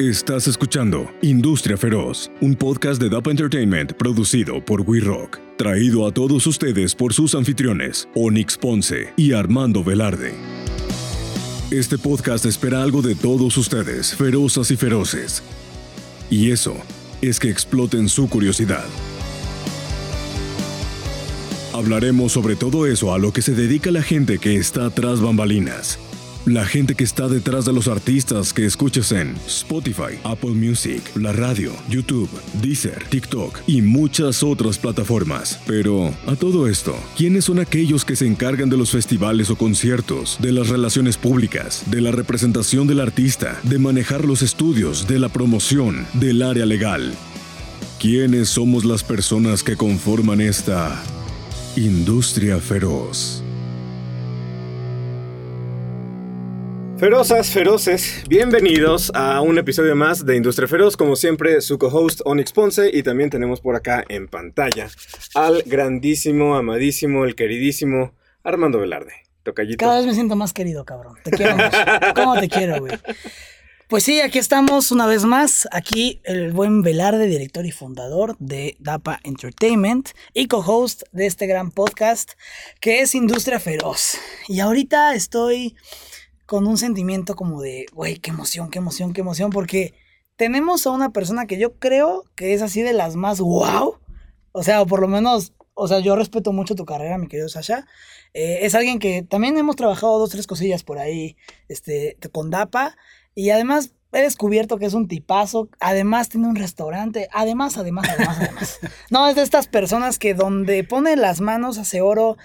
Estás escuchando Industria Feroz, un podcast de DAPA Entertainment producido por We Rock, traído a todos ustedes por sus anfitriones, Onyx Ponce y Armando Velarde. Este podcast espera algo de todos ustedes, ferozas y feroces. Y eso es que exploten su curiosidad. Hablaremos sobre todo eso a lo que se dedica la gente que está tras bambalinas la gente que está detrás de los artistas que escuchas en Spotify, Apple Music, la radio, YouTube, Deezer, TikTok y muchas otras plataformas. Pero, a todo esto, ¿quiénes son aquellos que se encargan de los festivales o conciertos, de las relaciones públicas, de la representación del artista, de manejar los estudios, de la promoción, del área legal? ¿Quiénes somos las personas que conforman esta industria feroz? Ferozas, feroces, bienvenidos a un episodio más de Industria Feroz. Como siempre, su co-host Onyx Ponce y también tenemos por acá en pantalla al grandísimo, amadísimo, el queridísimo Armando Velarde. Tocallito. Cada vez me siento más querido, cabrón. Te quiero mucho. ¿Cómo te quiero, güey? Pues sí, aquí estamos una vez más. Aquí el buen Velarde, director y fundador de DAPA Entertainment y co-host de este gran podcast que es Industria Feroz. Y ahorita estoy con un sentimiento como de, güey, qué emoción, qué emoción, qué emoción, porque tenemos a una persona que yo creo que es así de las más wow. O sea, o por lo menos, o sea, yo respeto mucho tu carrera, mi querido Sasha. Eh, es alguien que también hemos trabajado dos, tres cosillas por ahí, este, con DAPA. Y además, he descubierto que es un tipazo, además tiene un restaurante, además, además, además, además. No, es de estas personas que donde pone las manos hace oro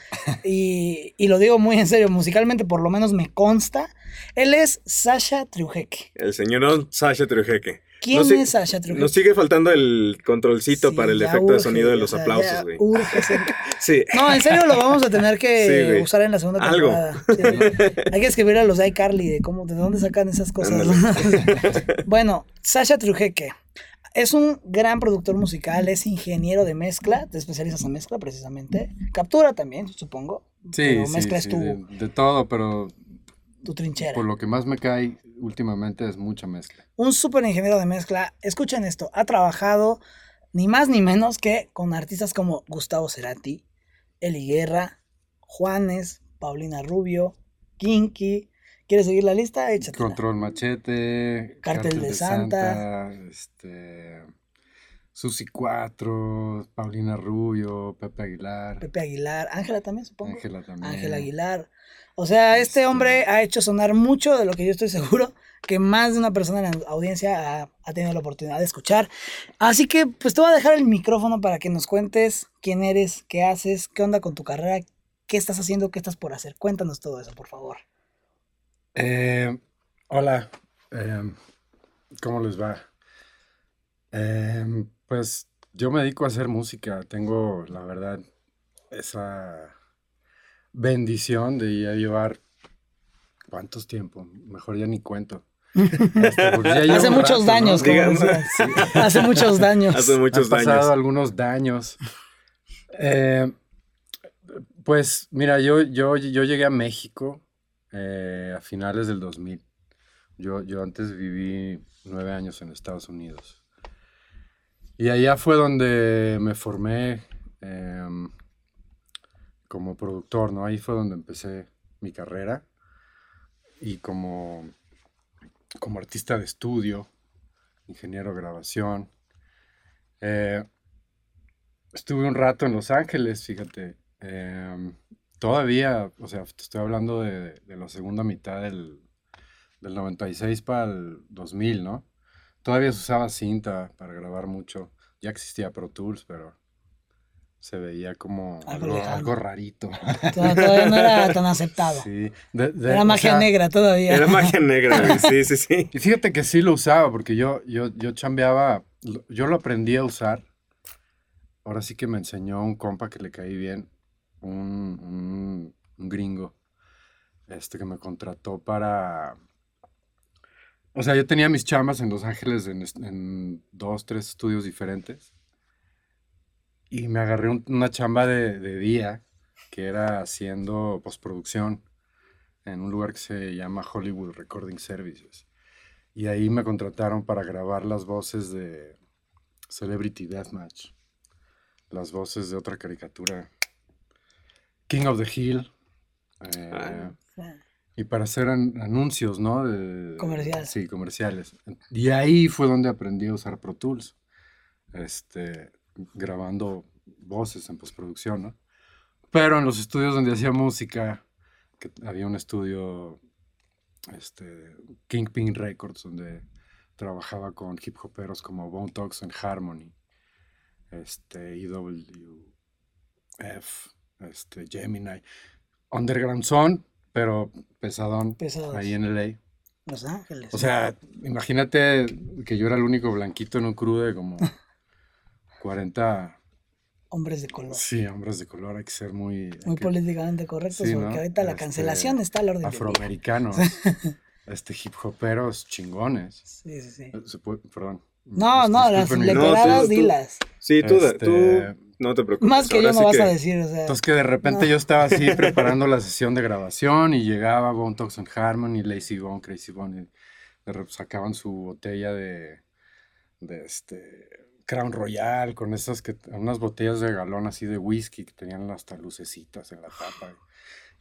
y, y, lo digo muy en serio, musicalmente por lo menos me consta. Él es Sasha Triujeque. El señor Sasha Triujeque. ¿Quién es Sasha Triujeque? Nos sigue faltando el controlcito para el efecto de sonido de los aplausos, güey. sí. No, en serio lo vamos a tener que usar en la segunda temporada. Hay que escribir a los de iCarly de cómo, de dónde sacan esas cosas. bueno, Sasha Triujeque. Es un gran productor musical, es ingeniero de mezcla, te especializas en mezcla precisamente. Captura también, supongo. Sí, mezcla sí, de, todo, pero tu trinchera. Por lo que más me cae últimamente es mucha mezcla. Un súper ingeniero de mezcla, escuchen esto, ha trabajado ni más ni menos que con artistas como Gustavo Cerati, Eli Guerra, Juanes, Paulina Rubio, Kinky. ¿Quieres seguir la lista? Échatela. Control Machete, Cartel, de, Santa, este, Susi 4, Paulina Rubio, Pepe Aguilar. Pepe Aguilar, Ángela también, supongo. Ángela también. Ángela Aguilar. O sea, este, este hombre ha hecho sonar mucho de lo que yo estoy seguro que más de una persona en la audiencia ha, tenido la oportunidad de escuchar. Así que, pues te voy a dejar el micrófono para que nos cuentes quién eres, qué haces, qué onda con tu carrera, qué estás haciendo, qué estás por hacer. Cuéntanos todo eso, por favor. Eh, hola, em, ¿cómo les va? Em, pues yo me dedico a hacer música. Tengo, la verdad, esa bendición de ya llevar cuántos tiempos, mejor ya ni cuento. hace muchos daños, Hace muchos daños. Hace muchos daños. pasado algunos daños. Eh, pues mira, yo, yo, yo llegué a México eh, a finales del 2000. Yo, yo antes viví nueve años en Estados Unidos. Y allá fue donde me formé. Em, como productor, ¿no? Ahí fue donde empecé mi carrera y como, como artista de estudio, ingeniero de grabación. Eh, estuve un rato en Los Ángeles, fíjate. Em, todavía, o sea, estoy hablando de, la segunda mitad del, del 96 para el 2000, ¿no? Todavía se usaba cinta para grabar mucho. Ya existía Pro Tools, pero se veía como algo, rarito. Todavía no era tan aceptado. Sí. era magia negra todavía. Era magia negra, sí, sí, sí. Y fíjate que sí lo usaba, porque yo, yo, yo chambeaba, yo lo aprendí a usar. Ahora sí que me enseñó un compa que le caí bien, un, un, gringo, este que me contrató para... O sea, yo tenía mis chambas en Los Ángeles en, en dos, tres estudios diferentes y me agarré una chamba de, día que era haciendo postproducción en un lugar que se llama Hollywood Recording Services. Y ahí me contrataron para grabar las voces de Celebrity Deathmatch. Las voces de otra caricatura. King of the Hill. eh, Ah. y para hacer an- anuncios, ¿no? De- Comerciales. Sí, comerciales. Y ahí fue donde aprendí a usar Pro Tools. Este, grabando voces en postproducción, ¿no? Pero en los estudios donde hacía música, que había un estudio, este, Kingpin Records, donde trabajaba con hip hoperos como Bone Thugs and Harmony, este, EWF, este, Gemini. Underground Son, pero pesadón Pesados. ahí en LA. Los Ángeles. O sea, imagínate que yo era el único blanquito en un crew de como 40, Hombres de color. sí, hombres de color, hay que ser muy... Muy que- políticamente correctos, Sí, porque ¿no? ahorita la Este, cancelación está al orden afroamericanos, este, hip hoperos chingones. Sí, sí, sí. Eh, se puede- perdón. No, no, las tú- dilas. Sí, tú, Este, tú no te preocupes. Más que yo no sí vas que- a decir, o sea. Entonces que de repente No. yo estaba así preparando la sesión de grabación y llegaba Bone Thugs and Harmony, Lazy Bone, Crazy Bone, y de repente sacaban su botella de, de este Crown Royal con esas que unas botellas de galón así de whisky que tenían hasta lucecitas en la tapa.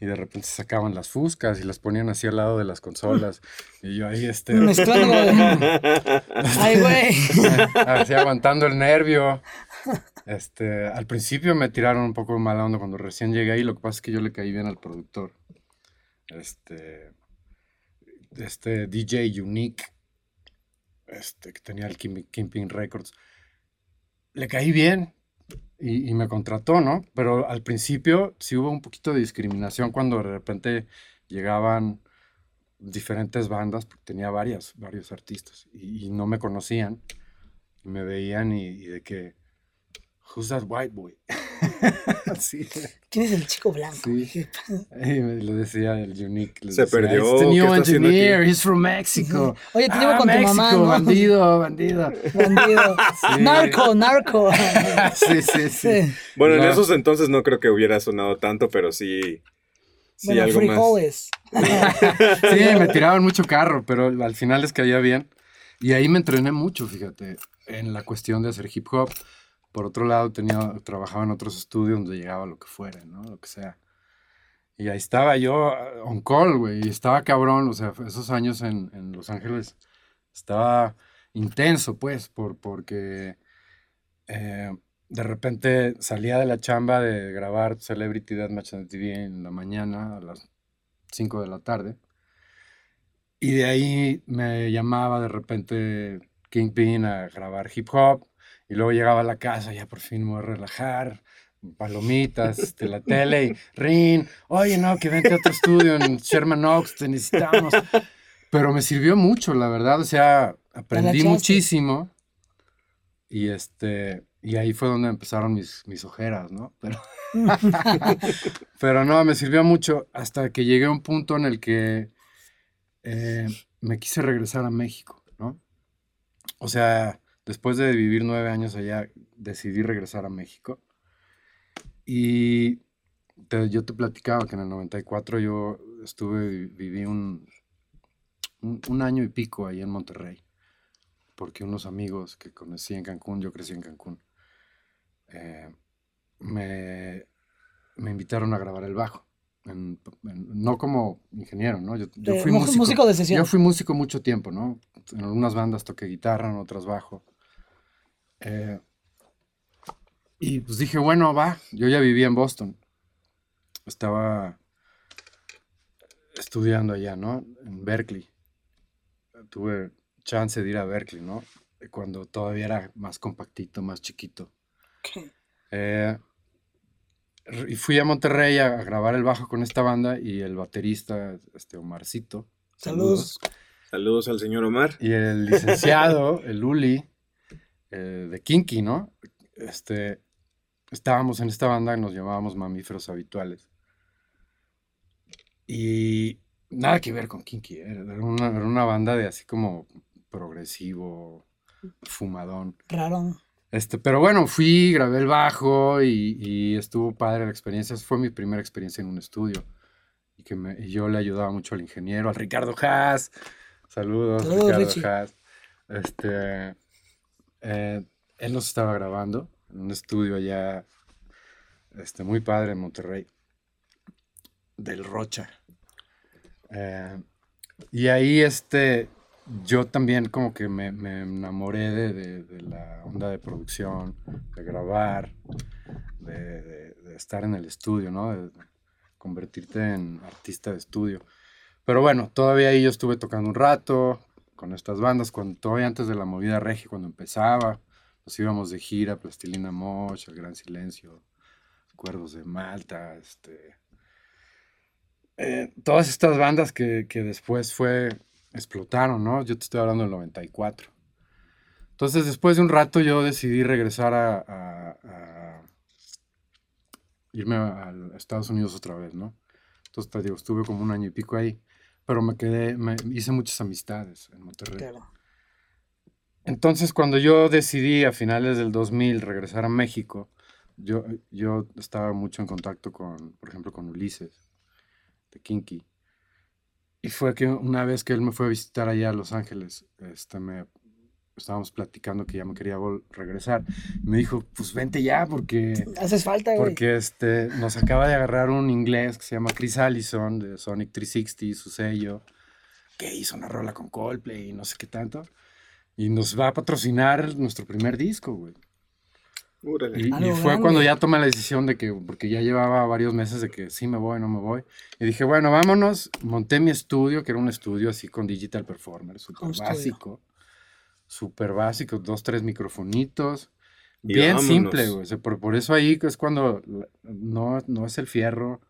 Y de repente sacaban las fuscas y las ponían así al lado de las consolas. Y yo ahí este Mezclando. Ay, güey. así aguantando el nervio. Este, al principio me tiraron un poco de mala onda cuando recién llegué y lo que pasa es que yo le caí bien al productor. Este, este DJ Unique, este, que tenía el Kim- Kingpin Records. Le caí bien y, me contrató, ¿no? Pero al principio sí hubo un poquito de discriminación cuando de repente llegaban diferentes bandas, porque tenía varias, varios artistas, y, y no me conocían, y me veían y, y de que, who's that white boy? sí, ¿Quién es el chico blanco? Sí. y me lo decía el Unique. Se decía, perdió, "It's the ¿qué new está haciendo aquí?" engineer, he's from Mexico. Oye, te llevo "Ah, con tu mamá, ¿no? bandido, bandido. Bandido. Sí. Narco, narco. sí, sí, sí. Sí. Bueno, en No. esos entonces no creo que hubiera sonado tanto, pero sí. Sí, bueno, algo más. frijoles. Sí, me tiraban mucho carro, pero al final les caía bien. Y ahí me entrené mucho, fíjate, en la cuestión de hacer hip hop. Por otro lado, tenía, trabajaba en otros estudios donde llegaba lo que fuera, ¿no? Lo que sea. Y ahí estaba yo uh, on call, güey, y estaba cabrón, o sea, esos años en, en Los Ángeles estaba intenso, pues, por, porque eh, de repente salía de la chamba de grabar Celebrity Deathmatch en TV en la mañana a las 5 de la tarde. Y de ahí me llamaba de repente Kingpin a grabar hip hop. Y luego llegaba a la casa, ya por fin me voy a relajar. Palomitas, este, la tele y Rin, oye, no, que vente a otro estudio en Sherman Oaks, te necesitamos. Pero me sirvió mucho, la verdad, o sea, aprendí muchísimo. Y este, y ahí fue donde empezaron mis, mis ojeras, ¿no? Pero, pero no, me sirvió mucho hasta que llegué a un punto en el que eh, me quise regresar a México, ¿no? O sea, después de vivir nueve años allá, decidí regresar a México. Y te- yo te platicaba que en el 94 yo estuve, vi- viví un, un, un año y pico ahí en Monterrey, porque unos amigos que conocí en Cancún, yo crecí en Cancún, eh, me, me invitaron a grabar el bajo. en- en- no como ingeniero, ¿no? Yo, yo fui músico. músico de sesión. Yo fui músico mucho tiempo, ¿no? En algunas bandas toqué guitarra, en otras bajo. Eh, y pues dije, bueno, va. Yo ya vivía en Boston. Estaba estudiando allá, ¿no? En Berkeley. Tuve chance de ir a Berkeley, ¿no? Cuando todavía era más compactito, más chiquito. Eh, y fui a Monterrey a, a grabar el bajo con esta banda y el baterista, este Omarcito. Saludos. Saludos al señor Omar. Y el licenciado, el Uli, eh, de Kinky, ¿no? Este, estábamos en esta banda y nos llamábamos Mamíferos Habituales. Y nada que ver con Kinky, ¿eh? era una, era una banda de así como progresivo, fumadón. Raro. Este, pero bueno, fui, grabé el bajo y, y estuvo padre la experiencia. Fue mi primera experiencia en un estudio. Y que me- y yo le ayudaba mucho al ingeniero, al Ricardo Haas. Saludos, Saludos, Ricardo. Haas. Este, eh, él nos estaba grabando en un estudio allá, este, muy padre en Monterrey, del Rocha. Eh, y ahí, este, yo también como que me, enamoré de, de- la onda de producción, de grabar, de, de- de estar en el estudio, ¿no? De convertirte en artista de estudio. Pero bueno, todavía ahí yo estuve tocando un rato con estas bandas, cuando, todavía antes de la movida regia, cuando empezaba, nos íbamos de gira, Plastilina Mosh, El Gran Silencio, Cuerdos de Malta, este, eh, todas estas bandas que, que después fue, explotaron, ¿no? Yo te estoy hablando del 94. Entonces, después de un rato yo decidí regresar a, irme a, Estados Unidos otra vez, ¿no? Entonces, digo, estuve como un año y pico ahí, pero me quedé, me hice muchas amistades en Monterrey. Claro. Entonces, cuando yo decidí a finales del 2000 regresar a México, yo, yo estaba mucho en contacto con, por ejemplo, con Ulises, de Kinky. Y fue que una vez que él me fue a visitar allá a Los Ángeles, este, me, estábamos platicando que ya me quería regresar. Me dijo, pues vente ya, porque, Haces falta, güey. porque este, nos acaba de agarrar un inglés que se llama Chris Allison, de Sonic 360, su sello, que hizo una rola con Coldplay y no sé qué tanto. Y nos va a patrocinar nuestro primer disco, güey. Y, y fue grande. cuando ya tomé la decisión de que, porque ya llevaba varios meses de que sí me voy, no me voy. Y dije, bueno, vámonos. Monté mi estudio, que era un estudio así con Digital Performer, súper Home studio. Súper básico, dos, tres microfonitos. Y Bien vámonos. simple, güey. O sea, por, por eso ahí es cuando no, no es el fierro.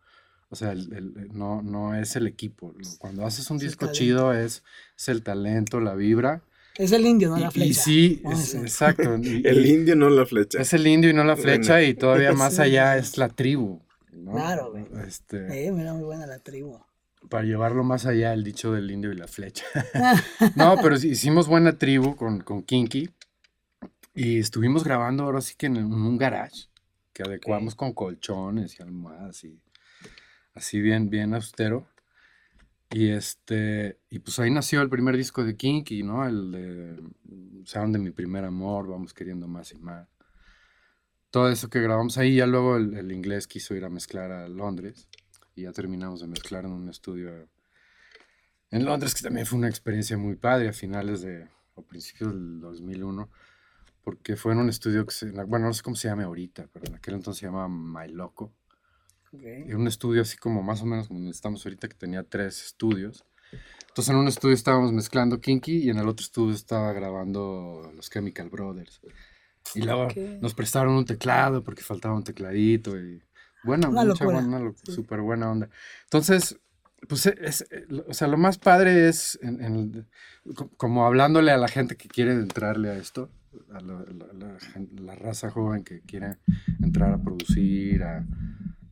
O sea, el- el- no, no es el equipo. Cuando haces un Es disco chido es, es el talento, la vibra. Es el indio, no Y- la y, flecha. sí, Vamos a es- exacto. y- El y- indio no la flecha. es el indio y no la Bueno. flecha, y todavía más Sí. allá es la tribu. ¿no? Claro, güey. Este, Eh, mira, muy buena la tribu. Para llevarlo más allá, el dicho del indio y la flecha. no, pero hicimos buena tribu con, con Kinky. Y estuvimos grabando ahora sí que en, un garage que adecuamos con colchones y almohadas y así bien, bien austero. Y este, y pues ahí nació el primer disco de Kinky, ¿no? El de Sound de mi primer amor, vamos queriendo más y más. Todo eso que grabamos ahí, ya luego el, el inglés quiso ir a mezclar a Londres y ya terminamos de mezclar en un estudio en Londres, que también fue una experiencia muy padre a finales de, o principios del 2001, porque fue en un estudio que se, bueno, no sé cómo se llama ahorita, pero en aquel entonces se llamaba My Loco. Ok. Era un estudio así como más o menos como donde estamos ahorita, que tenía tres estudios. Entonces en un estudio estábamos mezclando Kinky y en el otro estudio estaba grabando los Chemical Brothers. Y luego Ok. nos prestaron un teclado porque faltaba un tecladito y bueno, Una mucha locura. buena, lo- Sí. súper buena onda. Entonces, pues e- es, eh, o sea, lo más padre es en- en como hablándole a la gente que quiere entrarle a esto, a la, la- la gen- la raza joven que quiere entrar a producir, a,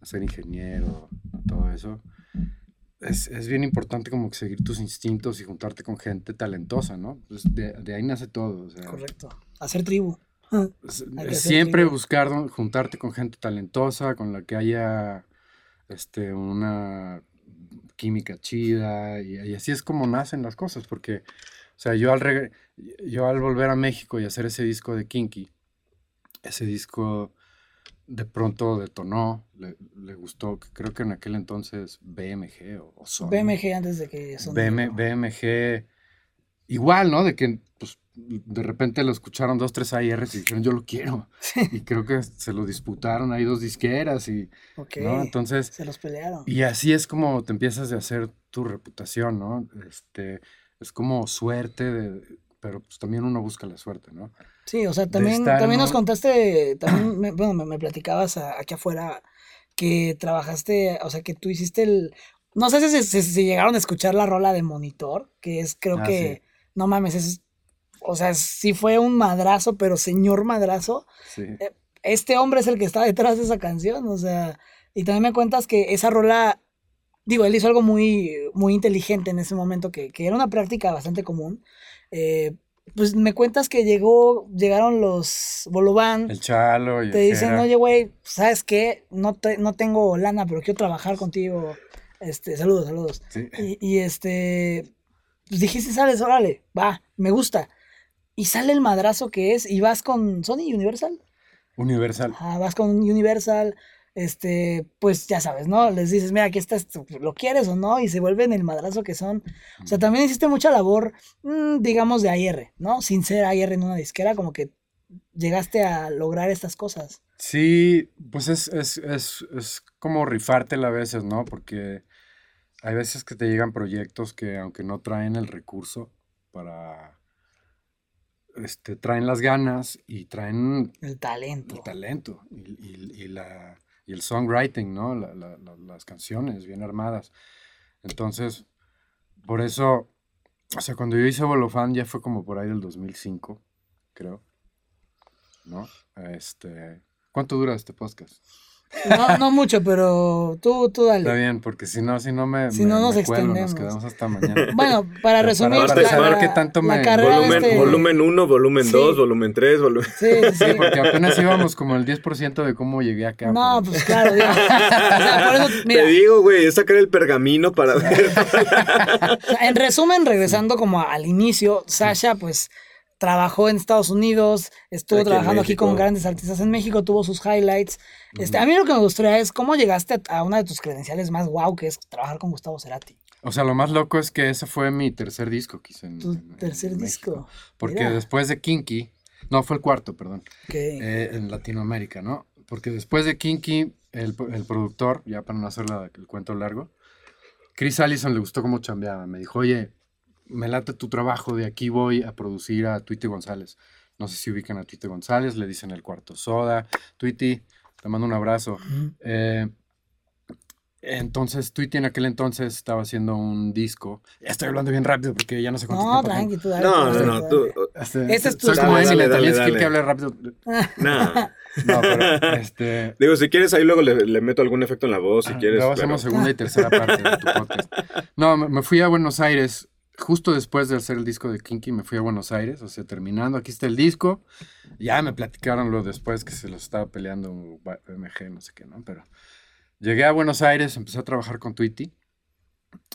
a ser ingeniero, todo eso. Es, es bien importante como que seguir tus instintos y juntarte con gente talentosa, ¿no? Pues de, de ahí nace todo. o sea, Correcto. Hacer tribu. Siempre buscar juntarte con gente talentosa, con la que haya este, una química chida, y, y así es como nacen las cosas, porque, o sea, yo al, regre- yo al volver a México y hacer ese disco de Kinky, ese disco de pronto detonó, le, le gustó, que creo que en aquel entonces BMG o, o Sony. BMG antes de que son. BM BMG, igual, ¿no? De que pues, de repente lo escucharon dos, tres AIRs y dijeron, yo lo quiero. Y creo que se lo disputaron ahí dos disqueras y, Ok. ¿no? Entonces, Se los pelearon. y así es como te empiezas a hacer tu reputación, ¿no? Este, es como suerte, de- pero pues también uno busca la suerte, ¿no? Sí, o sea, también, estar también nos contaste, también, me, bueno, me, me platicabas a- aquí afuera que trabajaste, o sea, que tú hiciste el, no sé si, se- si- si llegaron a escuchar la rola de Monitor, que es, creo Ah, que, sí. No mames, es, o sea, sí fue un madrazo, pero señor madrazo, Sí. este hombre es el que está detrás de esa canción, o sea, y también me cuentas que esa rola, digo, él hizo algo muy, muy inteligente en ese momento, que, que era una práctica bastante común. eh, pues me cuentas que llegó, llegaron los Bolobán, El Chalo y te dicen, oye, güey, ¿sabes qué? No, te, no tengo lana, pero quiero trabajar contigo. Este, saludos, saludos. Sí. Y, y este, pues dijiste, sales, órale, va, me gusta. Y sale el madrazo que es, y vas con Sony Universal. Universal. Ah, vas con Universal, este, pues ya sabes, ¿no? Les dices, mira, aquí estás, ¿lo quieres o no? Y se vuelven el madrazo que son. O sea, también hiciste mucha labor, mm, digamos, de AR, ¿no? Sin ser AR en una disquera, como que llegaste a lograr estas cosas. Sí, pues es, es, es, es como rifártela a veces, ¿no? Porque hay veces que te llegan proyectos que aunque no traen el recurso para... Este, traen las ganas y traen El talento. el talento y, y- y la, y el songwriting, ¿no? La- la- la- las canciones bien armadas. Entonces, por eso, o sea, cuando yo hice Bolofan ya fue como por ahí del 2005, creo. ¿No? Este, ¿Cuánto dura este podcast? No, no mucho, pero tú, tú Está dale. bien, porque si no, si no me, Si me- no nos me extendemos. nos quedamos hasta mañana. Bueno, para resumir, para- para saber qué tanto me- Volumen, este- volumen 1, volumen Sí. 2, volumen 3, volumen... Sí, sí. Sí, porque apenas íbamos como el 10% de cómo llegué acá. No, pero- pues claro, digo. O sea, por eso, mira, Te digo, güey, es sacar el pergamino para ver. O sea, En resumen, regresando como al inicio, Sasha pues trabajó en Estados Unidos, estuvo Aquí trabajando aquí con grandes artistas en México, tuvo sus highlights. Este, a mí lo que me gustaría es cómo llegaste a, una de tus credenciales más guau, que es trabajar con Gustavo Cerati. O sea, lo más loco es que ese fue mi tercer disco que hice en, Tu en- en tercer México. disco. Porque Mira. después de Kinky, no, fue el cuarto, perdón, eh, en Latinoamérica, ¿no? Porque después de Kinky, el, el productor, ya para no hacer la- el cuento largo, Chris Allison le gustó cómo chambeaba. Me dijo, oye, me late tu trabajo, de aquí voy a producir a Tweety González. No sé si ubican a Tweety González, le dicen el cuarto soda. Tweety, te mando un abrazo. Eh, entonces, Tweety en aquel entonces estaba haciendo un disco. Ya estoy hablando bien rápido porque ya no sé cuánto No, tiempo tranqui, tú dale. No, no, no, tú. Este, Este es tu soy como Dale, también skill que hable rápido. No. No, pero este. Digo, si quieres, ahí luego le, le meto algún efecto en la voz, si ah, quieres. Luego pero- hacemos segunda y tercera parte de tu podcast. No, me, me fui a Buenos Aires justo después de hacer el disco de Kinky. Me fui a Buenos Aires, o sea, terminando. Aquí está el disco. Ya me platicaron lo después que se los estaba peleando un BMG, no sé qué, ¿no? Pero llegué a Buenos Aires, empecé a trabajar con Tweety.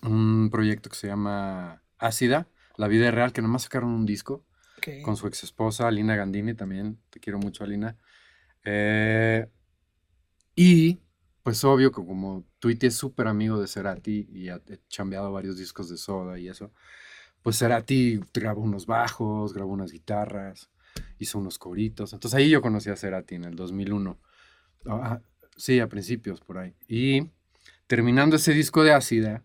Un proyecto que se llama Ácida, La Vida Real, que nomás sacaron un disco Ok. con su ex esposa, Alina Gandini, también. Te quiero mucho, Alina. Eh, y, pues, obvio que como Tweety es súper amigo de Cerati y ha chambeado varios discos de Soda y eso, pues Cerati grabó unos bajos, grabó unas guitarras, hizo unos coritos. Entonces ahí yo conocí a Cerati en el 2001. Ah, sí, a principios por ahí. Y terminando ese disco de Ácida,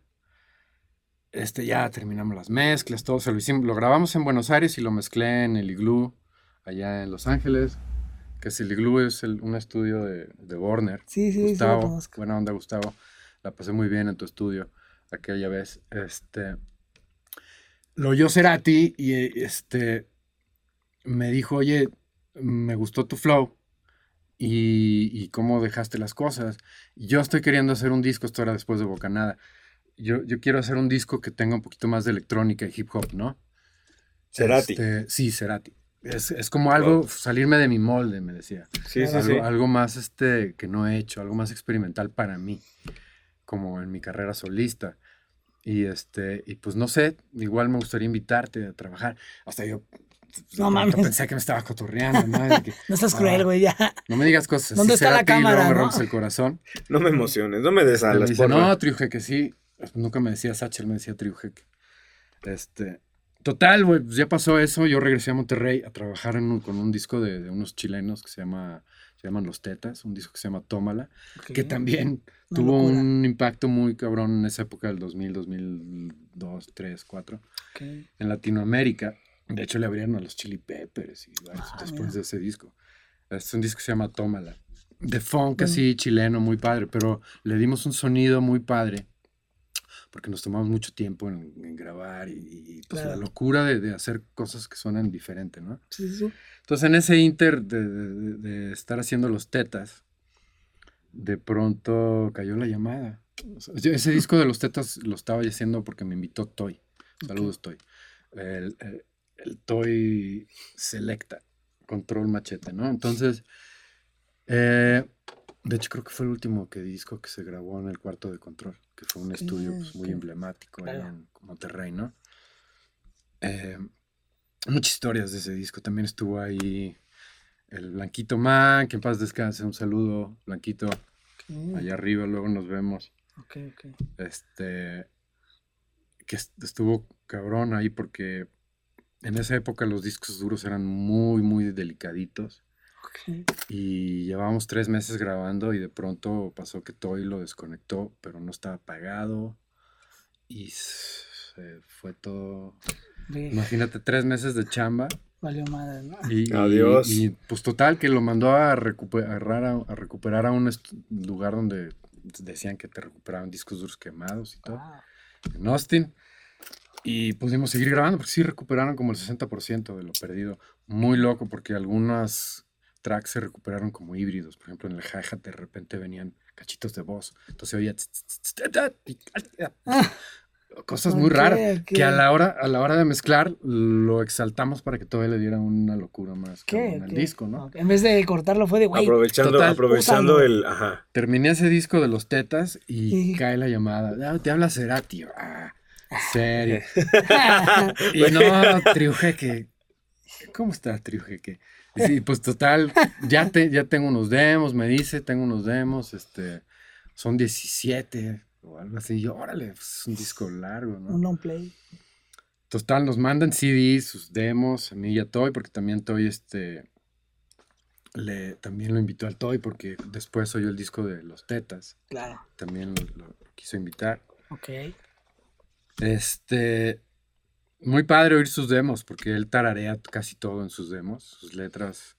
este, ya terminamos las mezclas, todo. Se lo, hicimos, lo grabamos en Buenos Aires y lo mezclé en el Igloo, allá en Los Ángeles. Que Igloo, es el- un estudio de, de Warner. Sí, sí, sí, lo Gustavo, conozco. buena onda, Gustavo. La pasé muy bien en tu estudio aquella vez. Este, lo oyó Cerati y este, me dijo, oye, me gustó tu flow y, y cómo dejaste las cosas. Yo estoy queriendo hacer un disco, esto era después de Bocanada. Yo, yo quiero hacer un disco que tenga un poquito más de electrónica y hip hop, ¿no? Cerati. Este, sí, Cerati. Es, es como algo, salirme de mi molde, me decía. Sí, sí, algo, sí. algo más este, que no he hecho, algo más experimental para mí, como en mi carrera solista. Y este, y pues no sé, igual me gustaría invitarte a trabajar. Hasta yo pues, No mames. pensé que me estaba cotorreando, ¿no? Que, ah, cruel, güey, ya. no me digas cosas. ¿Dónde está la cámara, me no? rompes el corazón. No me emociones, no me des Este, me alas, dice, no, Triuje, que sí. Nunca me decía Sacha, él me decía Triuje. Este, total, güey, pues ya pasó eso. Yo regresé a Monterrey a trabajar en un- con un disco de, de unos chilenos que se llama se llaman Los Tetas, un disco que se llama Tómala, que Ok. también Una tuvo locura. un impacto muy cabrón en esa época del 2000, 2002, 3, 4, Ok. en Latinoamérica. De hecho, le abrieron a los Chili Peppers y Ah, después mira. de ese disco. Es un disco que se llama Tómala. De funk Mm. así, chileno, muy padre, pero le dimos un sonido muy padre porque nos tomamos mucho tiempo en, en grabar y, y, pues la Claro. locura de, de hacer cosas que suenan diferente, ¿no? Sí, sí. Entonces en ese inter de, de- de- estar haciendo los tetas, de pronto cayó la llamada. O sea, yo ese disco de los tetas lo estaba haciendo porque me invitó Toy. Saludos, Toy. El, el- el Toy Selecta, Control Machete, ¿no? Entonces, eh, de hecho creo que fue el último que disco que se grabó en el cuarto de control, que fue un estudio pues, muy emblemático Claro. en Monterrey, ¿no? Eh, muchas historias de ese disco. También estuvo ahí el Blanquito Man, que en paz descanse. Un saludo, Blanquito. Allá arriba, luego nos vemos. ok, ok. Este. Que est- estuvo cabrón ahí porque en esa época los discos duros eran muy, muy delicaditos. Ok. Y llevábamos tres meses grabando y de pronto pasó que Toy lo desconectó, pero no estaba pagado. Y se fue todo. Ve, Imagínate, tres meses de chamba. Valió madre, ¿no? Y, Adiós. Y, pues total, que lo mandó a recuperar a, a recuperar a un lugar donde decían que te recuperaban discos duros quemados y todo. Ah, En Austin. Y pudimos seguir grabando porque sí recuperaron como el 60% de lo perdido. Muy loco porque algunas tracks se recuperaron como híbridos. Por ejemplo, en el hi-hat de repente venían cachitos de voz. Entonces oía cosas muy raras que a la hora a la hora de mezclar lo exaltamos para que todavía le diera una locura más al disco, ¿no? En vez de cortarlo fue de, güey, aprovechando el. Ajá. Terminé ese disco de los tetas y cae la llamada. "Ah, te habla Cerati. Ah, serio. Y no, Triujeque. ¿Cómo está Triujeque? Y Sí, pues total, ya, te, ya tengo unos demos, me dice, tengo unos demos, este, son 17 o algo así. Y yo, órale, pues, es un disco largo, ¿no? un long play. Total, nos mandan CDs, sus demos, a mí y a Toy, porque también Toy, este, le, también lo invitó al Toy, porque después oyó el disco de Los Tetas, Claro. también lo, lo quiso invitar. Ok. Este, muy padre oír sus demos, porque él tararea casi todo en sus demos, sus letras,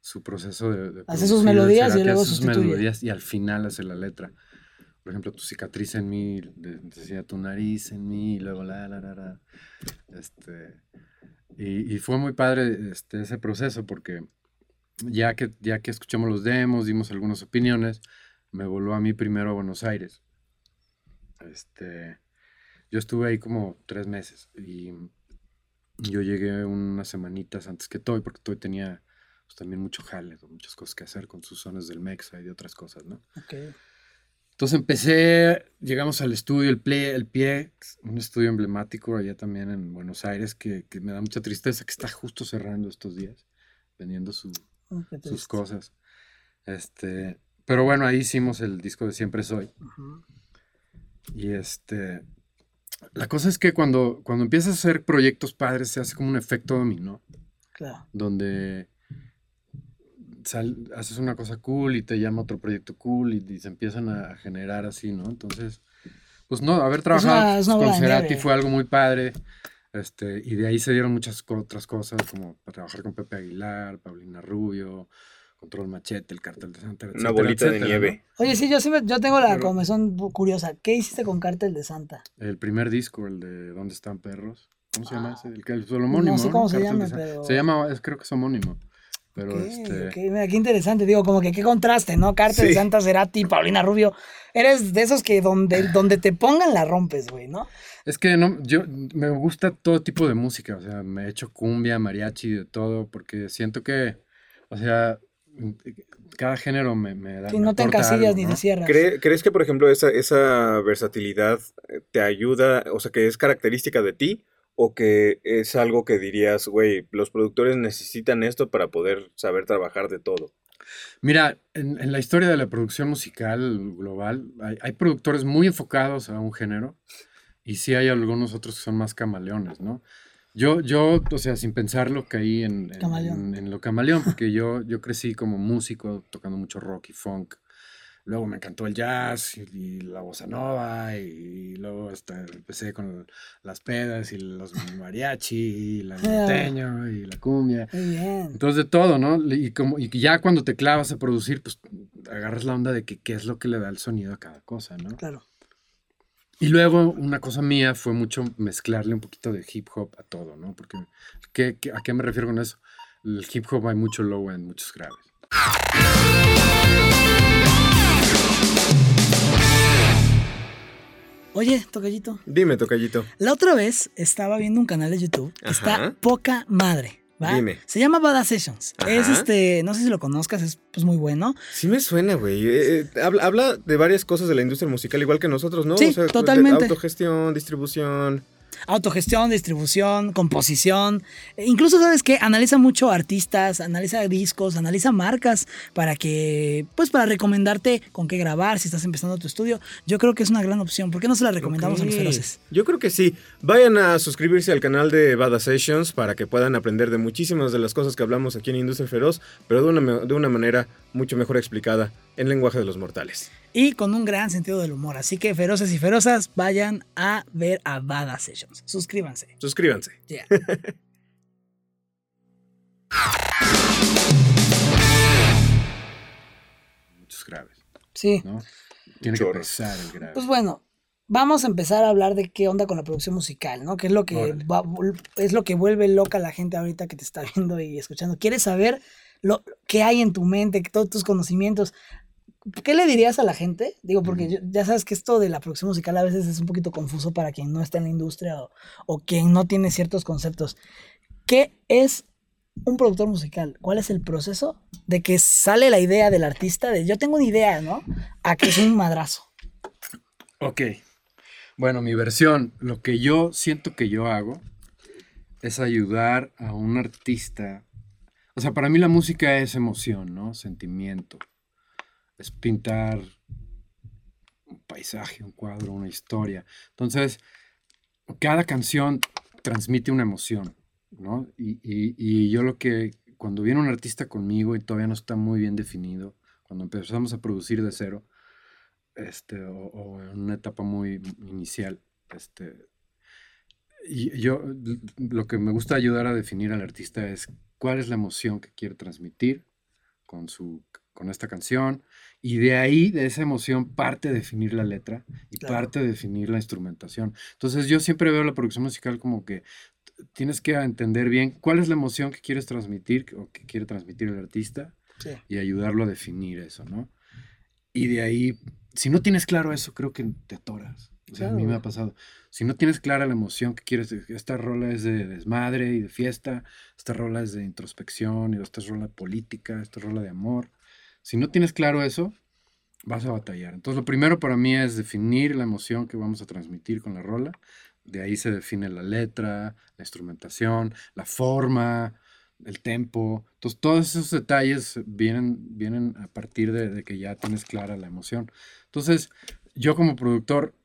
su proceso de... de Hace sus melodías y luego sus melodías y al final hace la letra. Por ejemplo, tu cicatriz en mí, de- decía tu nariz en mí, y luego la, la, la, la. Este, y, y fue muy padre este, ese proceso, porque ya que, ya que escuchamos los demos, dimos algunas opiniones, me voló a mí primero a Buenos Aires. Este, yo estuve ahí como tres meses y yo llegué unas semanitas antes que Toy, porque Toy tenía pues, también mucho jale, muchas cosas que hacer con sus zonas del Mexa y de otras cosas, ¿no? Ok. Entonces empecé, llegamos al estudio, el, Pie, el Pie, un estudio emblemático allá también en Buenos Aires, que, que me da mucha tristeza que está justo cerrando estos días, vendiendo su, Oh, sus cosas. Este, pero bueno, ahí hicimos el disco de Siempre Soy. Ujú. Y este, la cosa es que cuando, cuando empiezas a hacer proyectos padres se hace como un efecto dominó, Claro. donde sal- haces una cosa cool y te llama otro proyecto cool y, y se empiezan a generar así, ¿no? Entonces, pues no, haber trabajado una- es una con Cerati nieve. fue algo muy padre. Este, y de ahí se dieron muchas otras cosas, como para trabajar con Pepe Aguilar, Paulina Rubio, Control Machete, el Cartel de Santa, Una etcétera, bolita de nieve. Oye, sí, yo sí me- yo tengo la Pero- comezón curiosa. ¿Qué hiciste con Cártel de Santa? El primer disco, el de ¿Dónde están perros? ¿Cómo se llama Ah. ese? El, que- el homónimo, No sé cómo se Santa. pero- Se llama, es- creo que es homónimo. Pero Ok, este... ok, mira, qué interesante. Digo, como que qué contraste, ¿no? Cártel de. Santa, Cerati, Paulina Rubio. Eres de esos que donde, donde te pongan la rompes, güey, ¿no? Es que no, yo me gusta todo tipo de música, o sea, me he hecho cumbia, mariachi, de todo, porque siento que, o sea, cada género me, me da. Sí, me no te aporta encasillas algo, ni ¿no? te cierras. ¿Cree- ¿Crees que, por ejemplo, esa, esa versatilidad eh, te ayuda, o sea, que es característica de ti? ¿O que es algo que dirías, güey, los productores necesitan esto para poder saber trabajar de todo? Mira, en, en la historia de la producción musical global, hay, hay productores muy enfocados a un género y sí hay algunos otros que son más camaleones, ¿no? Yo, yo, o sea, sin pensarlo, caí en, en- Camaleón. en- en lo camaleón, porque yo, yo crecí como músico, tocando mucho rock y funk. Luego me encantó el jazz y, y la bossa nova y, luego hasta empecé con las pedas y los mariachi y la norteño y la cumbia. Muy bien. Entonces de todo, ¿no? Y, como, y ya cuando te clavas a producir, pues agarras la onda de que qué es lo que le da el sonido a cada cosa, ¿no? Claro. Y luego una cosa mía fue mucho mezclarle un poquito de hip hop a todo, ¿no? Porque ¿qué- qué- ¿a qué me refiero con eso? El hip hop hay mucho low end, muchos graves. Oye, tocallito. Dime, tocallito. La otra vez estaba viendo un canal de YouTube que está poca madre. ¿Va? Dime. Se llama Bada Sessions. Es este, no sé si lo conozcas, es pues muy bueno. Sí me suena, güey. Eh, eh, habla, habla de varias cosas de la industria musical, igual que nosotros, ¿no? Sí, de totalmente. autogestión, distribución. Autogestión, distribución, composición. E incluso, ¿sabes qué? Analiza mucho artistas, analiza discos, analiza marcas para que, pues para recomendarte con qué grabar si estás empezando tu estudio. Yo creo que es una gran opción. ¿Por qué no se la recomendamos a los feroces? Yo creo que sí. Vayan a suscribirse al canal de Bada Sessions para que puedan aprender de muchísimas de las cosas que hablamos aquí en Industria Feroz, pero de una, de una manera mucho mejor explicada en lenguaje de los mortales. Y con un gran sentido del humor. Así que feroces y ferozas, vayan a ver a Bada Sessions. Suscríbanse. Suscríbanse. Yeah. Muchos graves, Sí. ¿no? Tiene que pesar el grave. Pues bueno, vamos a empezar a hablar de qué onda con la producción musical, ¿no? Que es lo que va- es lo que vuelve loca a la gente ahorita que te está viendo y escuchando. ¿Quieres saber lo qué hay en tu mente, que todos tus conocimientos? ¿Qué le dirías a la gente? Digo, porque yo- ya sabes que esto de la producción musical a veces es un poquito confuso para quien no está en la industria o, o quien no tiene ciertos conceptos. ¿Qué es un productor musical? ¿Cuál es el proceso de que sale la idea del artista de yo tengo una idea, ¿no? A que es un madrazo. Ok. Bueno, mi versión, lo que yo siento que yo hago es ayudar a un artista. O sea, para mí la música es emoción, ¿no? Sentimiento. Es pintar un paisaje, un cuadro, una historia. Entonces, cada canción transmite una emoción, ¿no? Y, y- y yo lo que, cuando viene un artista conmigo y todavía no está muy bien definido, cuando empezamos a producir de cero, este, o, en una etapa muy inicial. Este, y yo lo que me gusta ayudar a definir al artista es cuál es la emoción que quiere transmitir con, su, con esta canción. Y de ahí, de esa emoción, parte definir la letra y Claro. parte definir la instrumentación. Entonces yo siempre veo la producción musical como que tienes que entender bien cuál es la emoción que quieres transmitir o que quiere transmitir el artista Sí. y ayudarlo a definir eso, ¿no? Y de ahí, si no tienes claro eso, creo que te atoras. O sea, a mí me ha pasado. Si no tienes clara la emoción que quieres, esta rola es de desmadre y de fiesta, esta rola es de introspección, y esta es rola política, esta es rola de amor. Si no tienes claro eso, vas a batallar. Entonces, lo primero para mí es definir la emoción que vamos a transmitir con la rola. De ahí se define la letra, la instrumentación, la forma, el tempo. Entonces, todos esos detalles vienen, vienen a partir de, de que ya tienes clara la emoción. Entonces, yo como productor,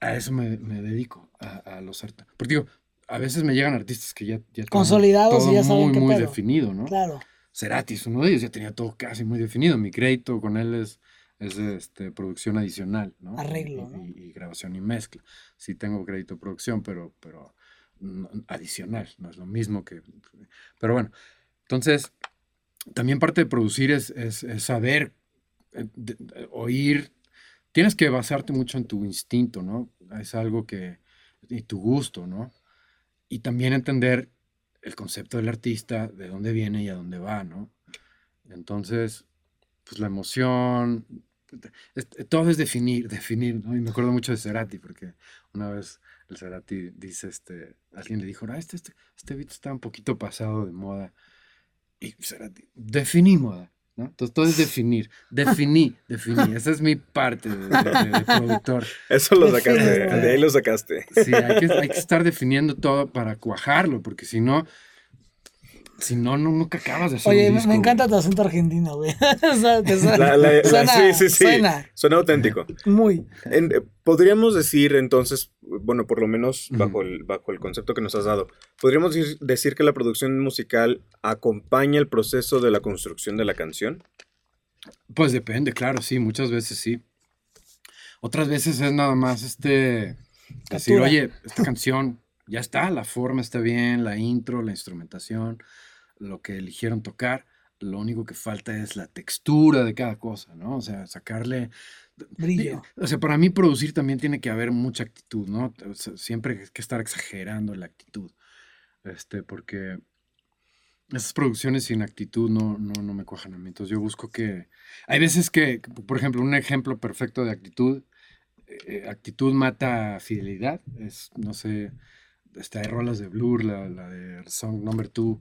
a eso me, me dedico, a, a los artistas. Porque digo, a veces me llegan artistas que ya, ya Consolidados y todo ya saben muy, qué muy pedo. definido, ¿no? Claro. Cerati es uno de ellos, ya tenía todo casi muy definido. Mi crédito con él es, es de, este, producción adicional, ¿no? Arreglo, Y, ¿no? y- y grabación y mezcla. Sí tengo crédito de producción, pero, pero no- adicional, no es lo mismo que... Pero bueno, entonces, también parte de producir es, es- es saber, eh, de- de- oír. Tienes que basarte mucho en tu instinto, ¿no? Es algo que... y tu gusto, ¿no? Y también entender el concepto del artista, de dónde viene y a dónde va, ¿no? Entonces, pues la emoción, es- todo es definir, definir. Y me acuerdo mucho de Cerati, porque una vez el Cerati dice, este, alguien le dijo, ah, este, este, este beat está un poquito pasado de moda. Y Cerati, definí moda, ¿no? Entonces todo es definir, definí, definí. Esa es mi parte de, de- de- de productor. Eso lo sacaste, de ahí lo sacaste. Sí, hay que, hay que estar definiendo todo para cuajarlo, porque si no, si no, no nunca acabas de hacer Oye, un me, disco, me encanta güey. tu acento argentino, güey. O sea, te suena, La- la- la- suena- sí, sí, sí. suena Suena auténtico. muy. En- eh, podríamos decir entonces, bueno, por lo menos bajo, el, bajo el concepto que nos has dado, podríamos decir, decir que la producción musical acompaña el proceso de la construcción de la canción. Pues depende, claro, sí, muchas veces sí. Otras veces es nada más este decir, Captura. oye, esta canción ya está, la forma está bien, la intro, la instrumentación, lo que eligieron tocar. Lo único que falta es la textura de cada cosa, ¿no? O sea, sacarle Brillo. O sea, para mí producir también tiene que haber mucha actitud, ¿no? O sea, siempre hay que estar exagerando la actitud. Este, porque esas producciones sin actitud no, no, no me cuajan a mí. Entonces yo busco que... Hay veces que, por ejemplo, un ejemplo perfecto de actitud, eh, actitud mata fidelidad. Es, no sé, este, hay rolas de Blur, la, la de Song Number 2,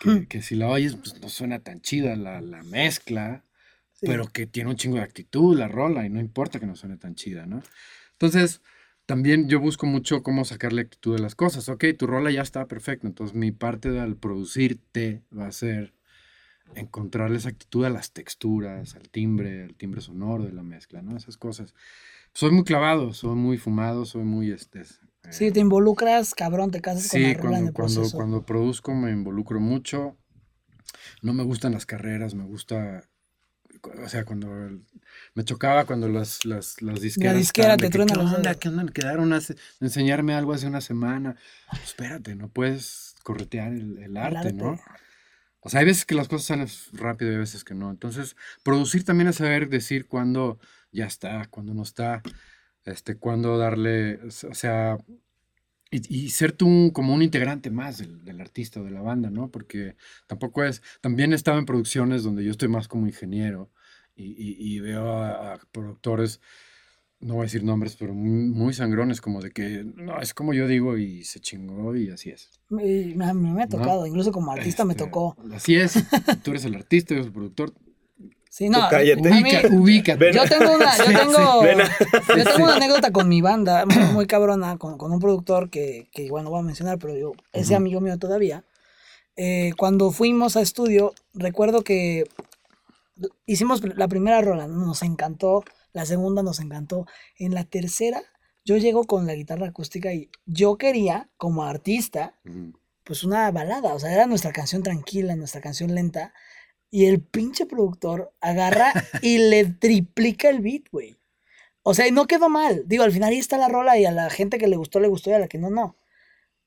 que, que si la oyes, pues no suena tan chida la, la mezcla Sí. pero que tiene un chingo de actitud la rola y no importa que no suene tan chida, ¿no? Entonces, también yo busco mucho cómo sacarle actitud a las cosas. Ok, tu rola ya está perfecta, entonces mi parte al producirte va a ser encontrarles actitud a las texturas, al timbre, al timbre sonoro de la mezcla, ¿no? Esas cosas. Soy muy clavado, soy muy fumado, soy muy este. Sí, te involucras, cabrón, te casas con la rola cuando, en el cuando, cuando produzco me involucro mucho. No me gustan las carreras, me gusta o sea, cuando me chocaba cuando las, las, las disqueras. La disquera te truena los onda, ¿Qué onda? Quedaron a enseñarme algo hace una semana. Pues espérate, no puedes corretear el, arte, ¿no? O sea, hay veces que las cosas salen rápido y hay veces que no. Entonces, producir también es saber decir cuándo ya está, cuándo no está, este, cuándo darle, o sea, y, ser tú como un integrante más del, artista o de la banda, ¿no? Porque tampoco es, también he estado en producciones donde yo estoy más como ingeniero y, veo a, productores, no voy a decir nombres, pero muy, sangrones, como de que, no, es como yo digo y se chingó y así es. a mí me ha tocado, incluso como artista me este, tocó. Así es, tú eres el artista, yo soy el productor, Sí, no, cállate. ubícate. Yo tengo una, yo tengo, yo tengo una anécdota con mi banda, muy, cabrona, con, con, un productor que, que igual no voy a mencionar, pero yo, ese amigo mío todavía. Eh, cuando fuimos a estudio, recuerdo que hicimos la primera rola, nos encantó, la segunda nos encantó. En la tercera, yo llego con la guitarra acústica y yo quería, como artista, pues una balada, o sea, era nuestra canción tranquila, nuestra canción lenta. Y el pinche productor agarra y le triplica el beat, güey. O sea, no quedó mal. Digo, al final ahí está la rola y a la gente que le gustó, le gustó y a la que no, no.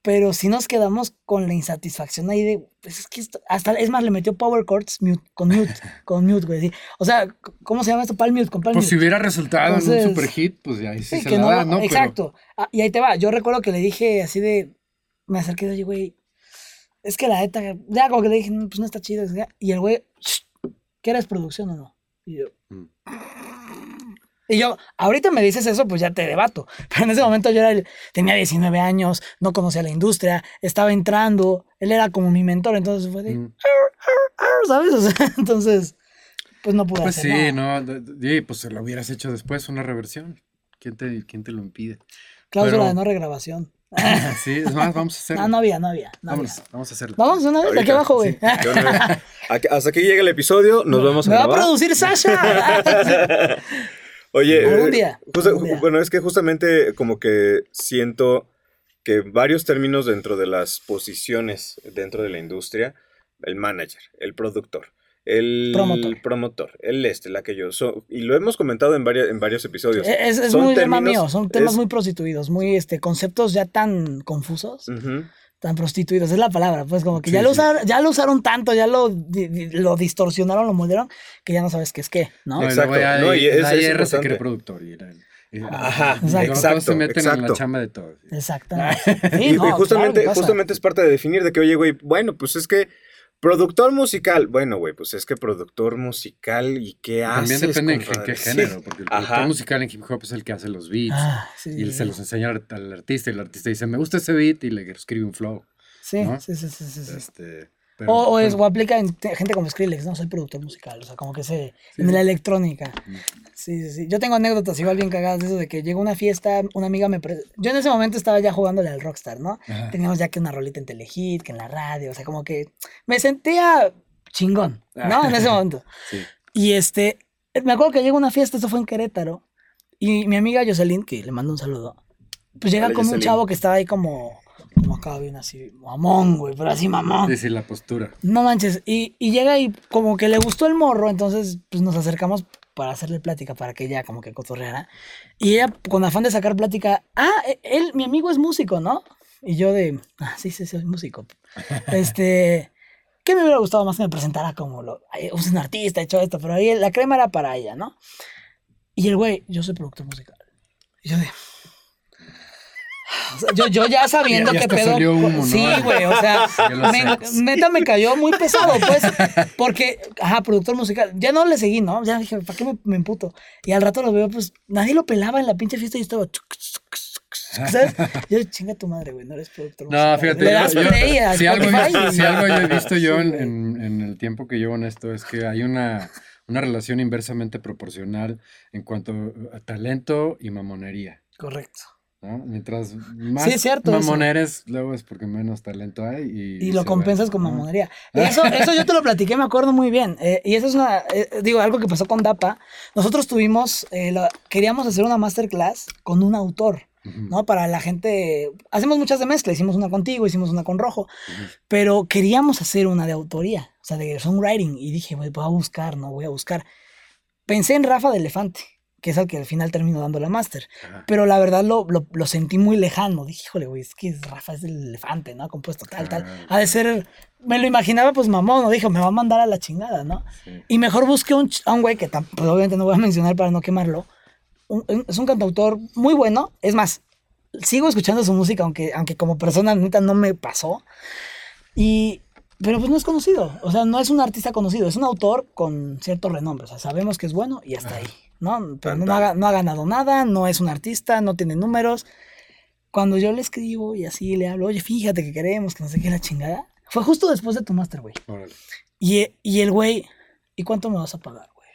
Pero si nos quedamos con la insatisfacción ahí de, pues es que hasta, es más, le metió power chords mute, con mute, con mute, güey. O sea, ¿cómo se llama esto? Palm mute, con palm Pues si hubiera resultado en un super hit, pues ahí sí, se la da, ¿no? Exacto. Ah, y ahí te va. Yo recuerdo que le dije así de, me acerqué y dije, güey, es que la neta, ya como que le dije, pues no está chido. Y el güey, ¿qué eres producción o no? Y yo, mm. y yo, ahorita me dices eso, pues ya te debato. Pero en ese momento yo era tenía 19 años, no conocía la industria, estaba entrando, él era como mi mentor, entonces fue de, mm. ¿sabes? entonces, pues no pude pues hacer sí, no, y pues lo hubieras hecho después, una reversión. ¿Quién te, quién te lo impide? Cláusula de no regrabación. Sí, es más, vamos a hacerlo. No, no había, no había. vamos, vamos a hacerlo. Vamos una vez, de aquí abajo, güey. hasta que llegue el episodio, nos vamos a Me va a producir Sasha. Oye, algún día, bueno, es que justamente como que siento que varios términos dentro de las posiciones dentro de la industria, el manager, el productor, el promotor, el este, la que yo. y lo hemos comentado en, varios, en varios episodios. Es, es muy tema mío, son temas muy prostituidos, muy este, conceptos ya tan confusos. Tan prostituidos, es la palabra, pues como que ya, lo usaron, ya lo usaron tanto, ya lo, lo distorsionaron, lo moldearon, que ya no sabes qué es qué, ¿no? Exacto. No, y es, es se cree productor y era Ajá, exacto. se meten en la chamba de todos. Exactamente. y, justamente, justamente es parte de definir de que, oye, güey, bueno, pues es que Productor musical, bueno, güey, pues es que productor musical y qué hace. También depende en qué, género, porque el productor musical en hip hop es el que hace los beats ah, y se los enseña al artista y el artista dice, me gusta ese beat y le escribe un flow. Sí, sí, sí, sí, sí. Este, o, es, o aplica en gente como Skrillex, ¿no? Soy productor musical, o sea, como que sé, en la electrónica. Sí, sí, sí. Yo tengo anécdotas igual bien cagadas de eso, de que llegó una fiesta, una amiga me... Yo en ese momento estaba ya jugándole al Rockstar, ¿no? Teníamos ya que una rolita en Telehit, que en la radio, o sea, como que me sentía chingón, ¿no? En ese momento. Sí. Y este, me acuerdo que llegó una fiesta, eso fue en Querétaro, y mi amiga Jocelyn, que le mando un saludo, pues llega con un chavo que estaba ahí como acá bien así, mamón, güey, pero así mamón. Sí, sí, la postura. No manches. Y, y llega y como que le gustó el morro, entonces pues nos acercamos para hacerle plática, para que ella como que cotorreara. Y ella, con afán de sacar plática, ah, e, él, mi amigo es músico, ¿no? Y yo de, ah, sí, sí, soy músico. este, ¿qué me hubiera gustado más que me presentara como, lo, es un artista, hecho esto, pero ahí la crema era para ella, ¿no? Y el güey, yo soy productor musical. Y yo de, yo, yo ya sabiendo que pedo. Sí, güey, o sea, me, me cayó muy pesado, pues. Porque, ajá, productor musical. Ya no le seguí, ¿no? Ya dije, ¿para qué me, me emputo? Y al rato lo veo, pues nadie lo pelaba en la pinche fiesta y estaba. ¿Sabes? Yo, chinga tu madre, güey, no eres productor musical. No, fíjate. yo, si, algo, si algo he visto yo en, en, en el tiempo que llevo en esto es que hay una una relación inversamente proporcional en cuanto a talento y mamonería. Correcto. ¿No? Mientras más Sí, es cierto mamón eso. eres, luego es porque menos talento hay y... Y lo compensas va, con ¿no? mamonería. Eso, eso yo te lo platiqué, me acuerdo muy bien. Eh, y eso es una, eh, digo, algo que pasó con DAPA. Nosotros tuvimos, eh, la- queríamos hacer una masterclass con un autor. ¿no? Para la gente, hacemos muchas de mezcla, hicimos una contigo, hicimos una con Rojo, pero queríamos hacer una de autoría, o sea, de songwriting. Y dije, "Güey, voy a buscar, no voy a buscar. Pensé en Rafa de Elefante, que es al que al final terminó dando la máster. Pero la verdad lo, lo, lo sentí muy lejano. Dije, híjole, güey, es que Rafa es el elefante, ¿no? Ha compuesto tal, tal. Ah, Ha de ser. Me lo imaginaba, pues mamón, ¿no? Dijo, me va a mandar a la chingada, ¿no? Sí. Y mejor busqué un, a un güey que pues, obviamente no voy a mencionar para no quemarlo. Un- es un cantautor muy bueno. Es más, sigo escuchando su música, aunque, aunque como persona neta no me pasó. Y. Pero pues no es conocido. O sea, no es un artista conocido. Es un autor con cierto renombre. O sea, sabemos que es bueno y hasta ahí. ¿No? Pero no, ha, no ha ganado nada, no es un artista, no tiene números. Cuando yo le escribo y así le hablo, oye, fíjate que queremos, que no sé qué la chingada. Fue justo después de tu master, güey. Y, y el güey, ¿y cuánto me vas a pagar, güey?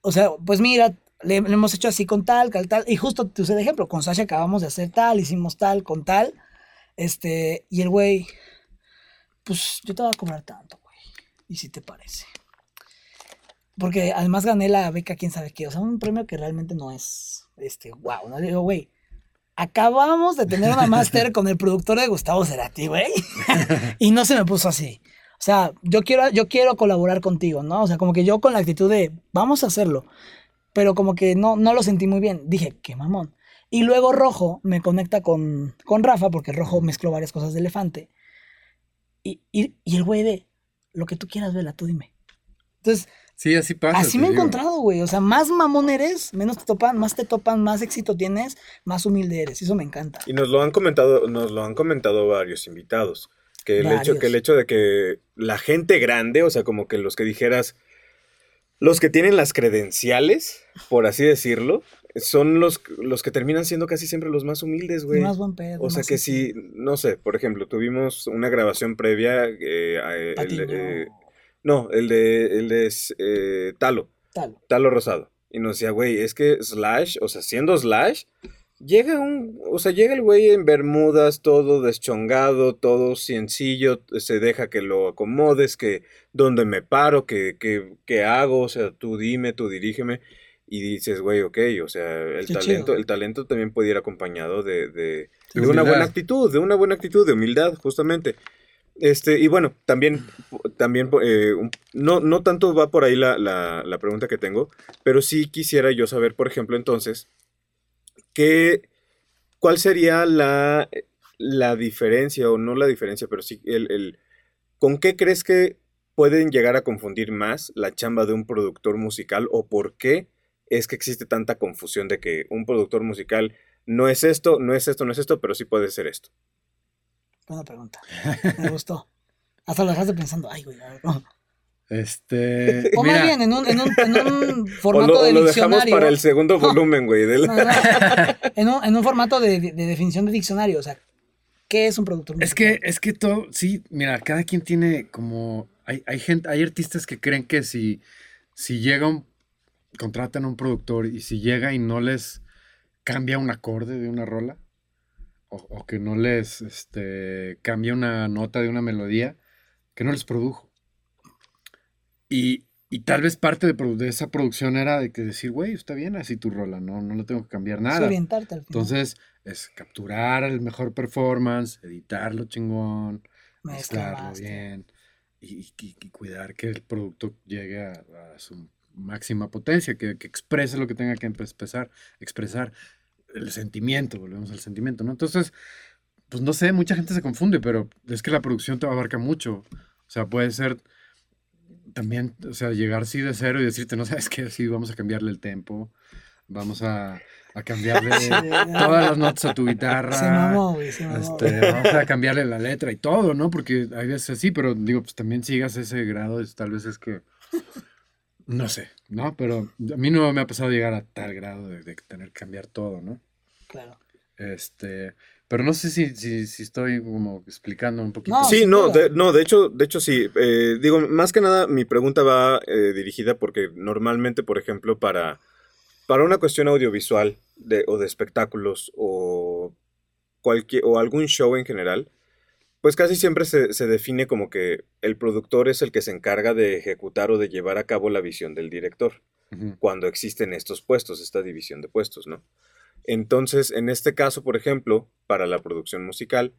O sea, pues mira, le, le hemos hecho así con tal, tal, tal. Y justo te usé de ejemplo, con Sasha acabamos de hacer tal, hicimos tal, con tal. Este, y el güey, pues yo te voy a cobrar tanto, güey. ¿Y si te parece? Porque además gané la beca, quién sabe qué. O sea, un premio que realmente no es, este, wow. No Le digo, güey, acabamos de tener una máster con el productor de Gustavo Cerati, güey. y no se me puso así. O sea, yo quiero, yo quiero colaborar contigo, ¿no? O sea, como que yo con la actitud de, vamos a hacerlo. Pero como que no, no lo sentí muy bien. Dije, qué mamón. Y luego Rojo me conecta con, con Rafa, porque Rojo mezcló varias cosas de elefante. Y, y, y el güey de, lo que tú quieras, vela, tú dime. Entonces, Sí, así pasa. así me he encontrado, güey. O sea, más mamón eres, menos te topan, más te topan, más éxito tienes, más humilde eres. Eso me encanta. Y nos lo han comentado, nos lo han comentado varios invitados. Que el, hecho, que el hecho de que la gente grande, o sea, como que los que dijeras, los que tienen las credenciales, por así decirlo, son los, los que terminan siendo casi siempre los más humildes, güey. Más buen pedo. O sea que así. si, no sé, por ejemplo, tuvimos una grabación previa, eh, a- el- eh, no, el de, el de eh, Talo, tal. Talo Rosado. Y nos decía, güey, es que Slash, o sea, siendo Slash, llega un, o sea, llega el güey en bermudas, todo deschongado, todo sencillo, se deja que lo acomodes, que dónde me paro, que, que, que hago, o sea, tú dime, tú dirígeme. Y dices, güey, ok, o sea, el Qué talento, chido. el talento también puede ir acompañado de, de, De de una buena actitud, de una buena actitud, de humildad, justamente. Este, y bueno, también, también eh, no, no tanto va por ahí la, la- la pregunta que tengo, pero sí quisiera yo saber, por ejemplo, entonces, ¿qué, ¿cuál sería la, la diferencia, o no la diferencia, pero sí el, el- ¿con qué crees que pueden llegar a confundir más la chamba de un productor musical o por qué es que existe tanta confusión de que un productor musical no es esto, no es esto, no es esto, pero sí puede ser esto? Buena pregunta. Me gustó. Hasta lo dejaste pensando, ay, güey. a ver, no. Este. O mira, más bien, en un, en un, en un O formato lo, de lo dejamos diccionario. para el segundo volumen, güey. No, no. En, un, en un formato de, de definición de diccionario. O sea, ¿qué es un productor Es que, es que todo, sí, mira, cada quien tiene como, hay, hay gente, hay artistas que creen que si, si llega un, contratan a un productor y si llega y no les cambia un acorde de una rola, o, o que no les, este, cambia una nota de una melodía, que no les produjo. Y, y tal vez parte de, de esa producción era de que decir, güey, está bien así tu rola, no, no le tengo que cambiar Es nada. orientarte al final. Entonces, es capturar el mejor performance, editarlo chingón, Mezcla, mezclarlo bien y, y- y cuidar que el producto llegue a, a su máxima potencia, que, que exprese lo que tenga que expresar, expresar el sentimiento, volvemos al sentimiento, ¿no? Entonces, pues no sé, mucha gente se confunde, pero es que la producción te abarca mucho. O sea, puede ser también, o sea, llegar así de cero y decirte, no sabes qué, sí, vamos a cambiarle el tempo, vamos a, a cambiarle Sí, todas las notas a tu guitarra. Se mamó, güey, se mamó. Este, vamos a cambiarle la letra y todo, ¿no? Porque hay veces así, pero digo, pues también sigas ese grado, es- tal vez es que, no sé, ¿no? Pero a mí no me ha pasado llegar a tal grado de, de tener que cambiar todo, ¿no? Claro. Este, pero no sé si, si, si estoy como explicando un poquito. No, Sí, no, de, no, de hecho, de hecho sí. Eh, digo, más que nada, mi pregunta va eh, dirigida porque normalmente, por ejemplo, para, para una cuestión audiovisual, de, o de espectáculos o, cualquier, o algún show en general, pues casi siempre se, se, define como que el productor es el que se encarga de ejecutar o de llevar a cabo la visión del director, cuando existen estos puestos, esta división de puestos, ¿no? Entonces, en este caso, por ejemplo, para la producción musical,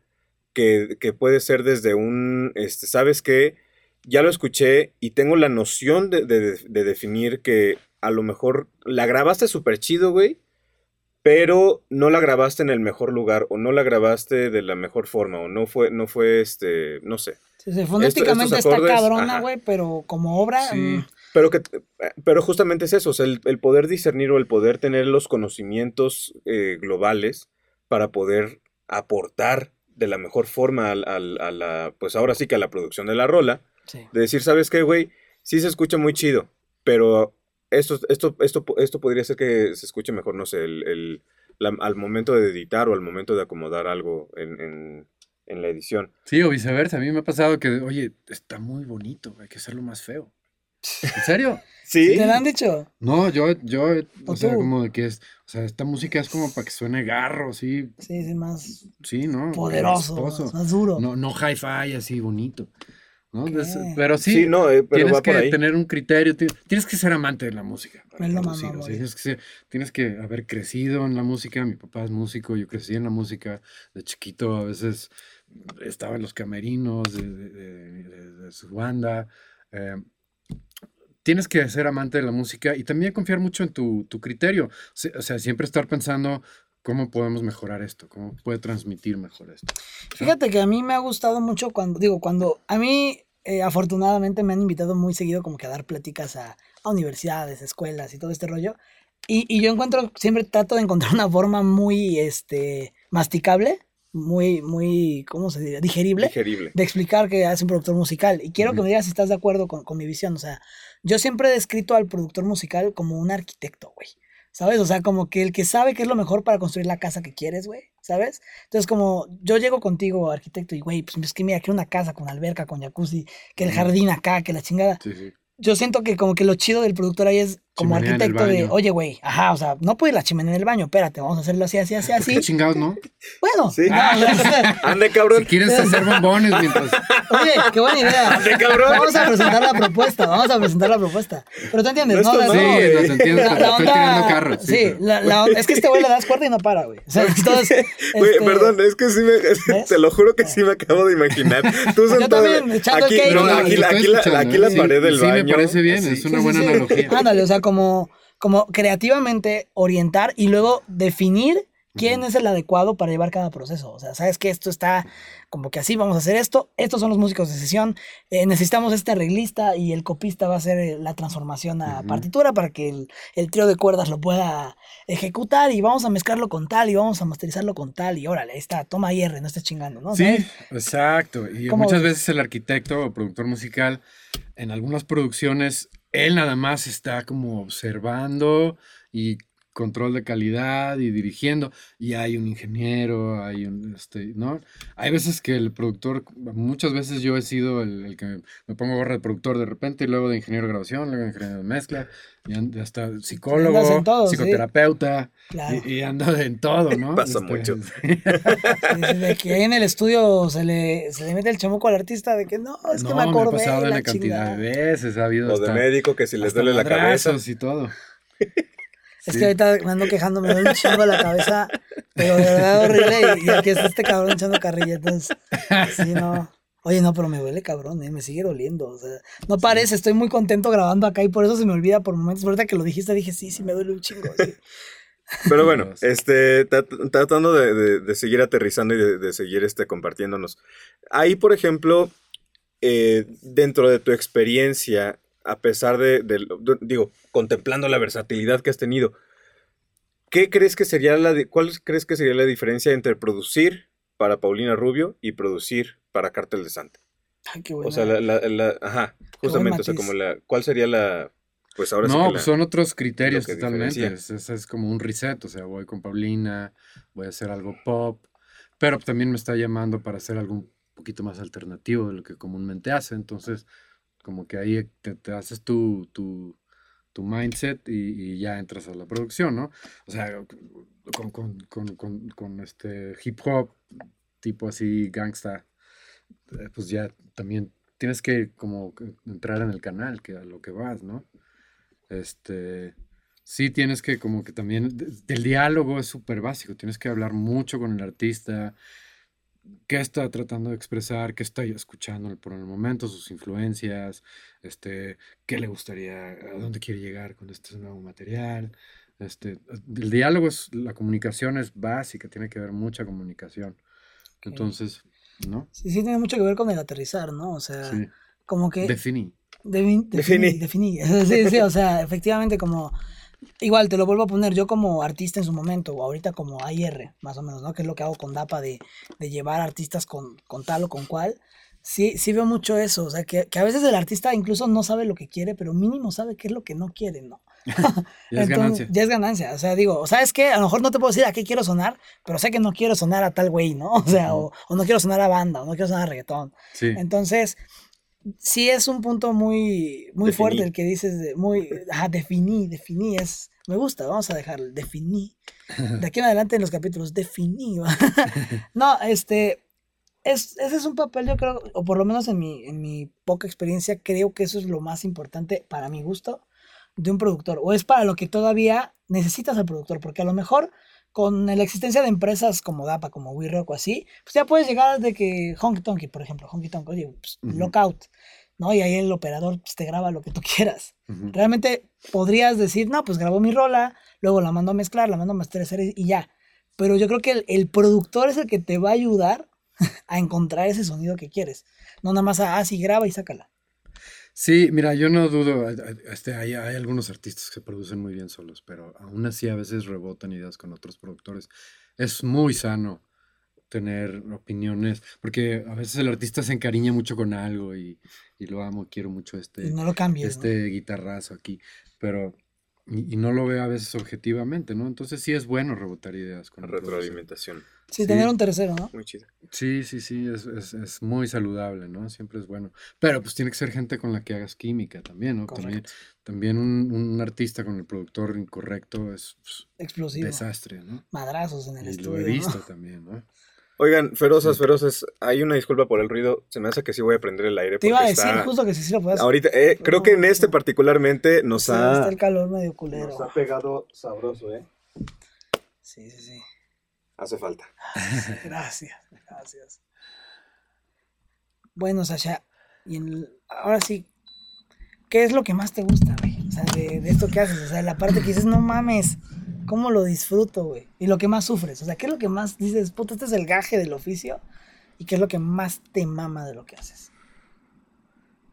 que, que puede ser desde un, este, ¿sabes qué? Ya lo escuché y tengo la noción de, de, de definir que a lo mejor la grabaste súper chido, güey, pero no la grabaste en el mejor lugar o no la grabaste de la mejor forma o no fue, no fue este, no sé. Sí, sí, fonéticamente está cabrona, güey, pero como obra... Sí, mm. Pero, que, pero justamente es eso, o sea, el, el, poder discernir o el poder tener los conocimientos eh, globales para poder aportar de la mejor forma a, a, a, la, pues ahora sí que a la producción de la rola, sí. de decir, ¿sabes qué, güey? Sí se escucha muy chido, pero esto, esto, esto, esto podría ser que se escuche mejor, no sé, el, el la, al momento de editar o al momento de acomodar algo en, en, en, la edición. Sí, o viceversa. A mí me ha pasado que, oye, está muy bonito, hay que hacerlo más feo. ¿En serio? ¿Sí? ¿Te lo han dicho? No, yo, yo, o, o sea, como de que es, o sea, esta música es como para que suene garro, sí. Sí, sí, más sí, ¿no? poderoso, más, más, duro. No, no hi-fi así bonito. ¿no? Pero sí, sí no, eh, pero tienes que tener un criterio, tienes que ser amante de la música. Para lo producir, o sea, tienes, que ser, tienes que haber crecido en la música. Mi papá es músico, yo crecí en la música de chiquito, a veces estaba en los camerinos de, de, de, de su banda. Eh, tienes que ser amante de la música y también confiar mucho en tu, criterio. O sea, siempre estar pensando, ¿Cómo podemos mejorar esto? ¿Cómo puede transmitir mejor esto? Fíjate que a mí me ha gustado mucho cuando, digo, cuando a mí eh, afortunadamente me han invitado muy seguido como que a dar pláticas a, a universidades, escuelas y todo este rollo. Y, y, yo encuentro, siempre trato de encontrar una forma muy, este, masticable, muy, muy, ¿cómo se diría? Digerible, Digerible. de explicar que hace un productor musical. Y quiero uh -huh. que me digas si estás de acuerdo con, con mi visión. O sea, yo siempre he descrito al productor musical como un arquitecto, güey. ¿Sabes? O sea, como que el que sabe qué es lo mejor para construir la casa que quieres, güey. ¿Sabes? Entonces, como yo llego contigo, arquitecto, y güey, pues es que mira, quiero una casa con alberca, con jacuzzi, que el jardín acá, que la chingada. Sí, sí. Yo siento que como que lo chido del productor ahí es como Chimenea en el arquitecto de, oye, güey, ajá, o sea, no puede ir la chimenea en el baño, espérate, vamos a hacerlo así, así, así, así. ¿Qué chingados, no? Bueno, Sí. no, o sea, Ande, cabrón. Si quieres hacer bombones mientras... oye, qué buena idea. Ande, cabrón. Vamos a presentar la propuesta, vamos a presentar la propuesta. Pero tú entiendes, No ¿no? Sí, No, te entiendo, la- estoy onda- tirando carro. Sí, Sí, pero- la, la onda- es que este güey le das cuerda y no para, güey. O sea, entonces, Güey, este, perdón, es que sí me. Te lo juro que sí me acabo de imaginar. Tú Yo sentado- también, echando aquí, cake. no, No, aquí, la- estoy aquí, la, escuchando, aquí la Sí, pared del sí, baño. me parece bien, es una Sí, buena sí, sí. analogía. Ándale, o sea, como, como creativamente orientar y luego definir quién es el adecuado para llevar cada proceso. O sea, sabes que esto está como que así, vamos a hacer esto, estos son los músicos de sesión, eh, necesitamos este arreglista y el copista va a hacer eh, la transformación a partitura para que el, el trío de cuerdas lo pueda ejecutar y vamos a mezclarlo con tal y vamos a masterizarlo con tal y órale, ahí está, toma IR, no estés chingando, ¿no? Sí, ¿Sabes? exacto. Y ¿Cómo muchas ves? veces el arquitecto o productor musical, en algunas producciones, él nada más está como observando y control de calidad y dirigiendo. Y hay un ingeniero, hay un, este, ¿no? Hay veces que el productor, muchas veces yo he sido el, el que me pongo gorra de productor de repente y luego de ingeniero de grabación, luego de ingeniero de mezcla, y hasta psicólogo, en todo, sí. psicoterapeuta, Claro. y, y ando en todo, ¿no? Pasa Este, mucho. De que ahí en el estudio se le, se le mete el chamuco al artista de que no, es que no, me acordé. ha pasado la la cantidad chingada. de veces, ha habido O de médico que si les duele la cabeza. y todo. Es que ahorita me ando quejando, me duele un chingo la cabeza, pero de verdad horrible. Y, y aquí está este cabrón echando carrilla. Entonces, sí, no. Oye, no, pero me duele cabrón, ¿eh? me sigue doliendo. O sea, no parece, estoy muy contento grabando acá y por eso se me olvida por momentos. Ahorita que lo dijiste dije, sí, sí, me duele un chingo. sí. Pero bueno, este, trat- tratando de, de- de seguir aterrizando y de, de seguir este, compartiéndonos. Ahí, por ejemplo, eh, dentro de tu experiencia, a pesar de, de de- digo, contemplando la versatilidad que has tenido, ¿qué crees que sería la, cuál crees que sería la diferencia entre producir para Paulina Rubio y producir para Cártel de Santa? Ay, qué buena. O sea, la, la- la- ajá, justamente, o sea, como la, ¿cuál sería la, pues ahora sí no, que pues la- son otros criterios que totalmente. Es, es- es como un reset. O sea, voy con Paulina, voy a hacer algo pop, pero también me está llamando para hacer algo un poquito más alternativo de lo que comúnmente hace. Entonces, como que ahí te, te haces tu, tu, tu mindset y, y ya entras a la producción, ¿no? O sea, con, con, con, con, este hip hop, tipo así, gangsta, eh, pues ya también tienes que como entrar en el canal, que a lo que vas, ¿no? Este, sí tienes que como que también, el diálogo es súper básico, tienes que hablar mucho con el artista, qué está tratando de expresar, qué está escuchando por el momento, sus influencias, este, qué le gustaría, a dónde quiere llegar con este nuevo material. Este, el diálogo es, la comunicación es básica, tiene que haber mucha comunicación. Entonces, ¿no? Sí, sí, tiene mucho que ver con el aterrizar, ¿no? O sea, Sí. como que... Definí. Defi- Definí. definí, definí. Sí, sí, o sea, efectivamente como... Igual, te lo vuelvo a poner yo como artista en su momento, o ahorita como AIR, más o menos, ¿no? Que es lo que hago con DAPA de, de llevar artistas con, con tal o con cual. Sí, sí veo mucho eso, o sea, que, que a veces el artista incluso no sabe lo que quiere, pero mínimo sabe qué es lo que no quiere, ¿no? Ya es Entonces, ganancia. Ya es ganancia. O sea, digo, ¿sabes qué? A lo mejor no te puedo decir a qué quiero sonar, pero sé que no quiero sonar a tal güey, ¿no? O sea, o, o no quiero sonar a banda, o no quiero sonar a reggaetón. Sí. Entonces, sí es un punto muy, muy fuerte el que dices, de, muy, ajá, definí, definí, es, me gusta, vamos a dejar, definí. De aquí en adelante en los capítulos, definí. no, este, es, ese es un papel, yo creo, o por lo menos en mi, en mi poca experiencia, creo que eso es lo más importante para mi gusto de un productor, o es para lo que todavía necesitas al productor, porque a lo mejor con la existencia de empresas como DAPA, como We Rock o así, pues ya puedes llegar de que Honky Tonky, por ejemplo, Honky Tonky, oye, pues, Ujú. lockout, ¿no? Y ahí el operador pues, te graba lo que tú quieras. Realmente podrías decir, no, pues grabó mi rola, luego la mando a mezclar, la mando a masterizar y y ya. Pero yo creo que el, el productor es el que te va a ayudar a encontrar ese sonido que quieres. No nada más a, ah, sí, graba y sácala. Sí, mira, yo no dudo, este, hay, hay algunos artistas que se producen muy bien solos, pero aún así a veces rebotan ideas con otros productores. Es muy sano tener opiniones, porque a veces el artista se encariña mucho con algo y, y lo amo, quiero mucho Y este, no lo cambies. ¿no? este guitarrazo aquí, pero y, y no lo veo a veces objetivamente, ¿no? Entonces sí es bueno rebotar ideas con. Retroalimentación. Sí, sí. tener un tercero, ¿no? Muy chido. Sí, sí, sí, es, es, es muy saludable, ¿no? Siempre es bueno. Pero pues tiene que ser gente con la que hagas química también, ¿no? También, Correcto. también un, un artista con el productor incorrecto es pues, Explosivo. desastre, ¿no? Madrazos en el Y estudio. lo he ¿no? visto también, ¿no? Oigan, ferozas, Sí. feroces, hay una disculpa por el ruido. Se me hace que sí voy a prender el aire. Te iba a decir está- justo que sí, sí lo puedes. Ahorita, eh, creo que en este particularmente nos Sí, ha, está el calor medio culero. nos ha pegado sabroso, ¿eh? Sí, sí, sí. Hace falta. Gracias, gracias. Bueno, Sasha, y en el- ahora sí, ¿qué es lo que más te gusta, güey? O sea, de, de esto que haces, o sea, la parte que dices, no mames, ¿cómo lo disfruto, güey? Y lo que más sufres, o sea, ¿qué es lo que más dices, puta, este es el gaje del oficio? ¿Y qué es lo que más te mama de lo que haces?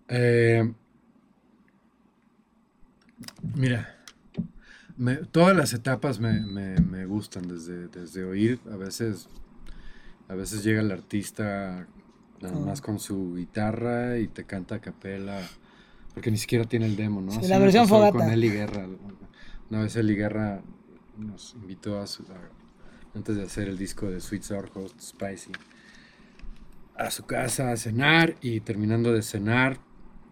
Eh, mira, me- todas las etapas me, me- me gustan, desde, desde oír, a veces, a veces llega el artista nada más con su guitarra y te canta a capela, porque ni siquiera tiene el demo, ¿no? Sí, la versión fogata. Con Eli Guerra. Una vez Eli Guerra nos invitó a su, a- antes de hacer el disco de Sweet Sour Host Spicy, a su casa a cenar y terminando de cenar,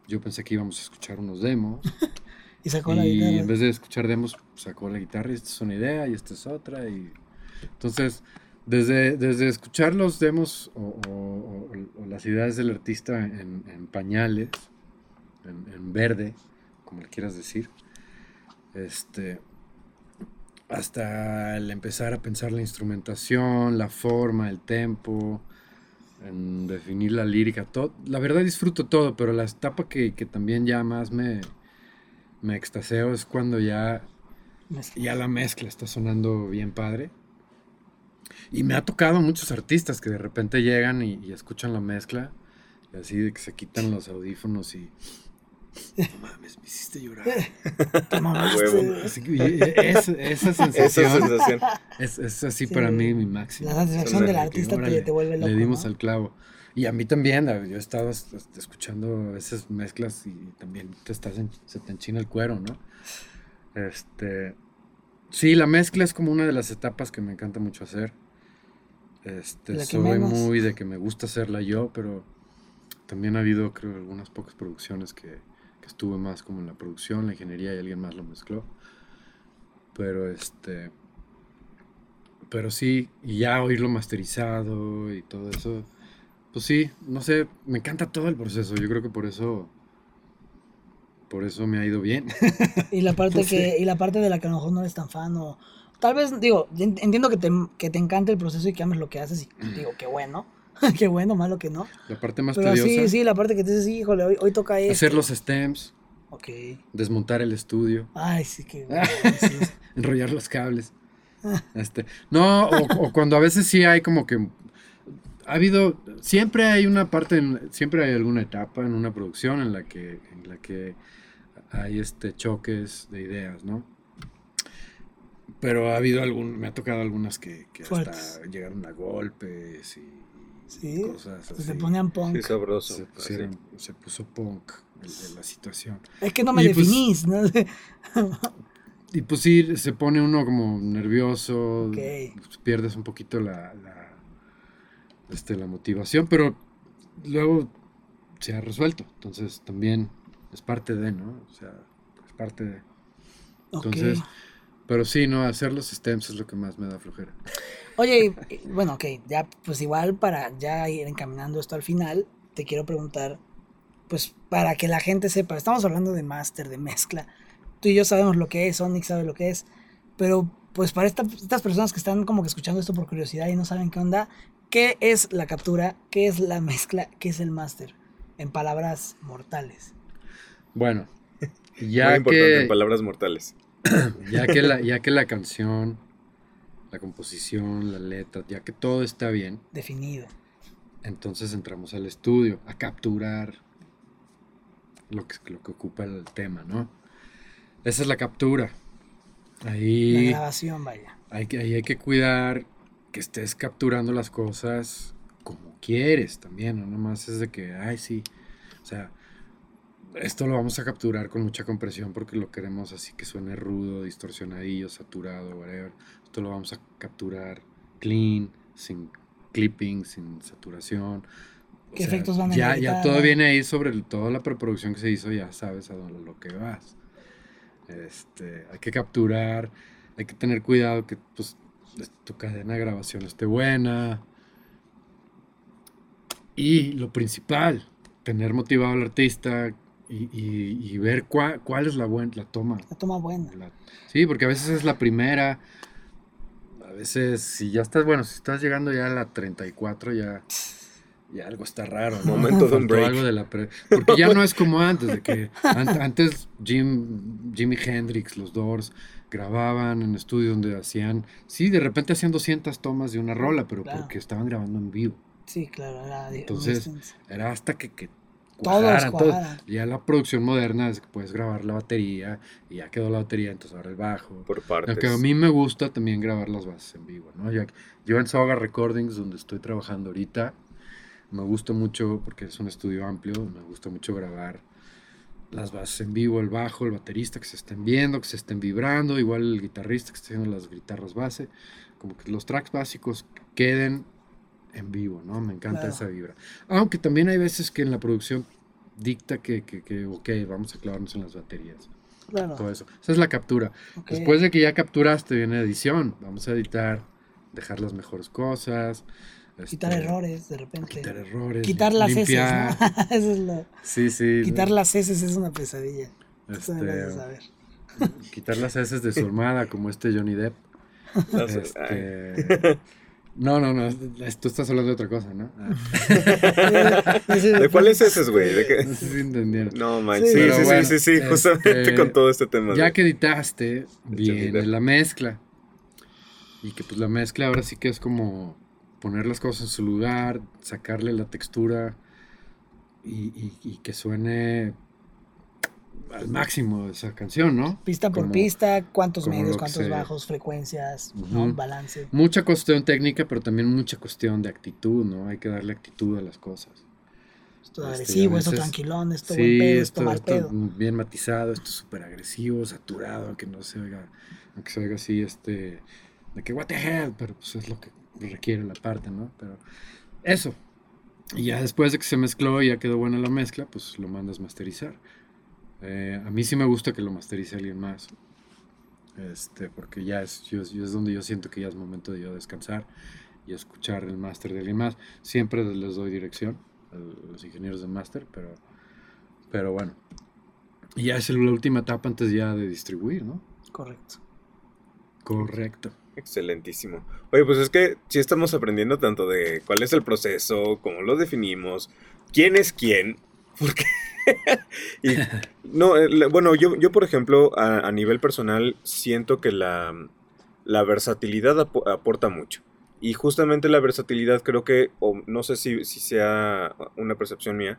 yo pensé que íbamos a escuchar unos demos. Y sacó la Y guitarra. en vez de escuchar demos, sacó la guitarra y esta es una idea y esta es otra. Y entonces, desde, desde escuchar los demos o, o- o- o las ideas del artista en, en pañales, en, en verde, como le quieras decir, este, hasta el empezar a pensar la instrumentación, la forma, el tempo, en definir la lírica, todo. La verdad disfruto todo, pero la etapa que, que también ya más me, me extaseo es cuando ya, ya la mezcla está sonando bien padre. Y me ha tocado muchos artistas que de repente llegan y, y escuchan la mezcla, y así de que se quitan los audífonos y... No mames, me hiciste llorar. Te mamaste, huevo. güey. Así que, y es- esa Esa sensación sensación. es, es así Sí. para mí mi máximo. La satisfacción del De que, artista te- órale, te vuelve loco, Le dimos ¿no? al clavo. Y a mí también, yo he estado es- es- escuchando veces mezclas y también te estás en- se te enchina el cuero, ¿no? Este, sí, la mezcla es como una de las etapas que me encanta mucho hacer. Este, soy menos. muy de que me gusta hacerla yo, pero también ha habido, creo, algunas pocas producciones que, que estuve más como en la producción, la ingeniería y alguien más lo mezcló. Pero este. Pero sí, y ya oírlo masterizado y todo eso. Pues sí, no sé, me encanta todo el proceso. Yo creo que por eso. Por eso me ha ido bien. Y la parte Pues sí. que, y la parte de la que a lo mejor no eres tan fan o tal vez, digo, en- entiendo que te, que te encanta el proceso y que ames lo que haces y digo, qué bueno, qué bueno, malo que no. La parte más Pero tediosa. sí, sí, la parte que te dices, híjole, hoy, hoy toca esto. Hacer los stems, Ok. desmontar el estudio. Ay, sí que... sí. enrollar los cables. Este, no, o, o cuando a veces sí hay como que ha habido, siempre hay una parte, en- siempre hay alguna etapa en una producción en la que, en la que hay este choques de ideas, ¿no? Pero ha habido algún, me ha tocado algunas que, que hasta llegaron a golpes y Sí, cosas Se así. te ponían punk. Sí, sabroso. se, pusieron- se puso punk el de la situación. Es que no me Y pues- definís, ¿no? Y pues sí, se pone uno como nervioso, Ok. pues, pierdes un poquito la, la, este, la motivación, pero luego se ha resuelto. Entonces también es parte de, ¿no? O sea, es parte de. Ok. Entonces, pero sí, no, hacer los stems es lo que más me da flojera. Oye, y- y, bueno, ok, ya pues igual para ya ir encaminando esto al final, te quiero preguntar, pues para que la gente sepa, estamos hablando de máster, de mezcla, tú y yo sabemos lo que es, Sonic sabe lo que es, pero pues para esta- estas personas que están como que escuchando esto por curiosidad y no saben qué onda, ¿qué es la captura? ¿Qué es la mezcla? ¿Qué es el máster? En palabras mortales. Bueno, Muy ya importante, en que, palabras mortales. ya, que la, ya que la canción, la composición, la letra, ya que todo está bien, Definido. Entonces entramos al estudio a capturar lo que, lo que ocupa el tema, ¿no? Esa es la captura. La Ahí grabación, vaya. hay, que, ahí hay que cuidar que estés capturando las cosas como quieres también, no nomás es de que, ay, sí. O sea, esto lo vamos a capturar con mucha compresión porque lo queremos así que suene rudo, distorsionadillo, saturado, whatever. Esto lo vamos a capturar clean, sin clipping, sin saturación. O ¿Qué efectos van en ya, ya todo viene ahí sobre toda la preproducción que se hizo, ya sabes a dónde lo que vas. Este, hay que capturar, hay que tener cuidado que pues, tu cadena de grabación esté buena. Y lo principal, tener motivado al artista y, y- y ver cuál, cuál es la, buena la toma. La toma buena. La- sí, porque a veces es la primera. A veces, si ya estás, bueno, si estás llegando ya a la 34, ya, ya algo está raro. ¿no? Momento de un break. algo de la pre- porque ya no es como antes, de que an- antes Jim, Jimi Hendrix, los Doors, grababan en estudio donde hacían, sí, de repente hacían 200 tomas de una rola, pero Claro. porque estaban grabando en vivo. Sí, claro. Era Entonces. Era hasta que, que Todos cuajaran, todos. cuajaran. Ya la producción moderna es que puedes grabar la batería y ya quedó la batería, entonces ahora el bajo. Por partes. Aunque a mí me gusta también grabar las bases en vivo, ¿no? Yo, yo en Soga Recordings, donde estoy trabajando ahorita, me gusta mucho, porque es un estudio amplio, me gusta mucho grabar las bases en vivo, el bajo, el baterista, que se estén viendo, que se estén vibrando, igual el guitarrista que esté haciendo las guitarras base, como que los tracks básicos queden en vivo, ¿no? Me encanta Claro. esa vibra. Aunque también hay veces que en la producción dicta que, que, que, ok, vamos a clavarnos en las baterías Claro. todo eso. Esa es la captura. Después de que ya capturaste, viene edición. Vamos a editar, dejar las mejores cosas. Quitar este, errores de repente. Quitar errores. Quitar las limpiar. heces, ¿no? Eso es lo- Sí, sí. Quitar las heces es una pesadilla. Eso me lo este, haces saber. quitar las heces de su armada, como este Johnny Depp. Este, no, no, no. Tú estás hablando de otra cosa, ¿no? Ah, ¿De cuáles es güey? ¿De qué? no sé si entendieron. No, Mike. Sí. Sí, sí, bueno, sí, sí, sí, justamente este, con todo este tema. Ya güey. que editaste, viene la mezcla. Y que pues la mezcla ahora sí que es como poner las cosas en su lugar, sacarle la textura y, y- y que suene al máximo esa canción, ¿no? Pista por Como pista, cuántos medios, cuántos se- bajos, frecuencias, balance. Mucha cuestión técnica, pero también mucha cuestión de actitud, ¿no? Hay que darle actitud a las cosas. Esto Este, agresivo, a esto veces- tranquilón, esto Sí, buen pedo, esto, mal esto pedo. bien matizado, esto súper agresivo, saturado, aunque no se oiga, aunque se oiga así, este, de que what the hell, pero pues es lo que requiere la parte, ¿no? Pero eso. Y ya después de que se mezcló y ya quedó buena la mezcla, pues lo mandas masterizar. Eh, a mí sí me gusta que lo masterice alguien más. Este, porque ya es, yo, yo es donde yo siento que ya es momento de yo descansar y escuchar el máster de alguien más. Siempre les doy dirección a los ingenieros de máster, pero, pero bueno. Y ya es la última etapa antes ya de distribuir, ¿no? Correcto. Correcto. Excelentísimo. Oye, pues es que sí estamos aprendiendo tanto de cuál es el proceso, cómo lo definimos, quién es quién, porque... y, no, eh, bueno, yo, yo por ejemplo, a, nivel personal, siento que la, la versatilidad ap- aporta mucho. Y justamente la versatilidad creo que, o no sé si, si sea una percepción mía,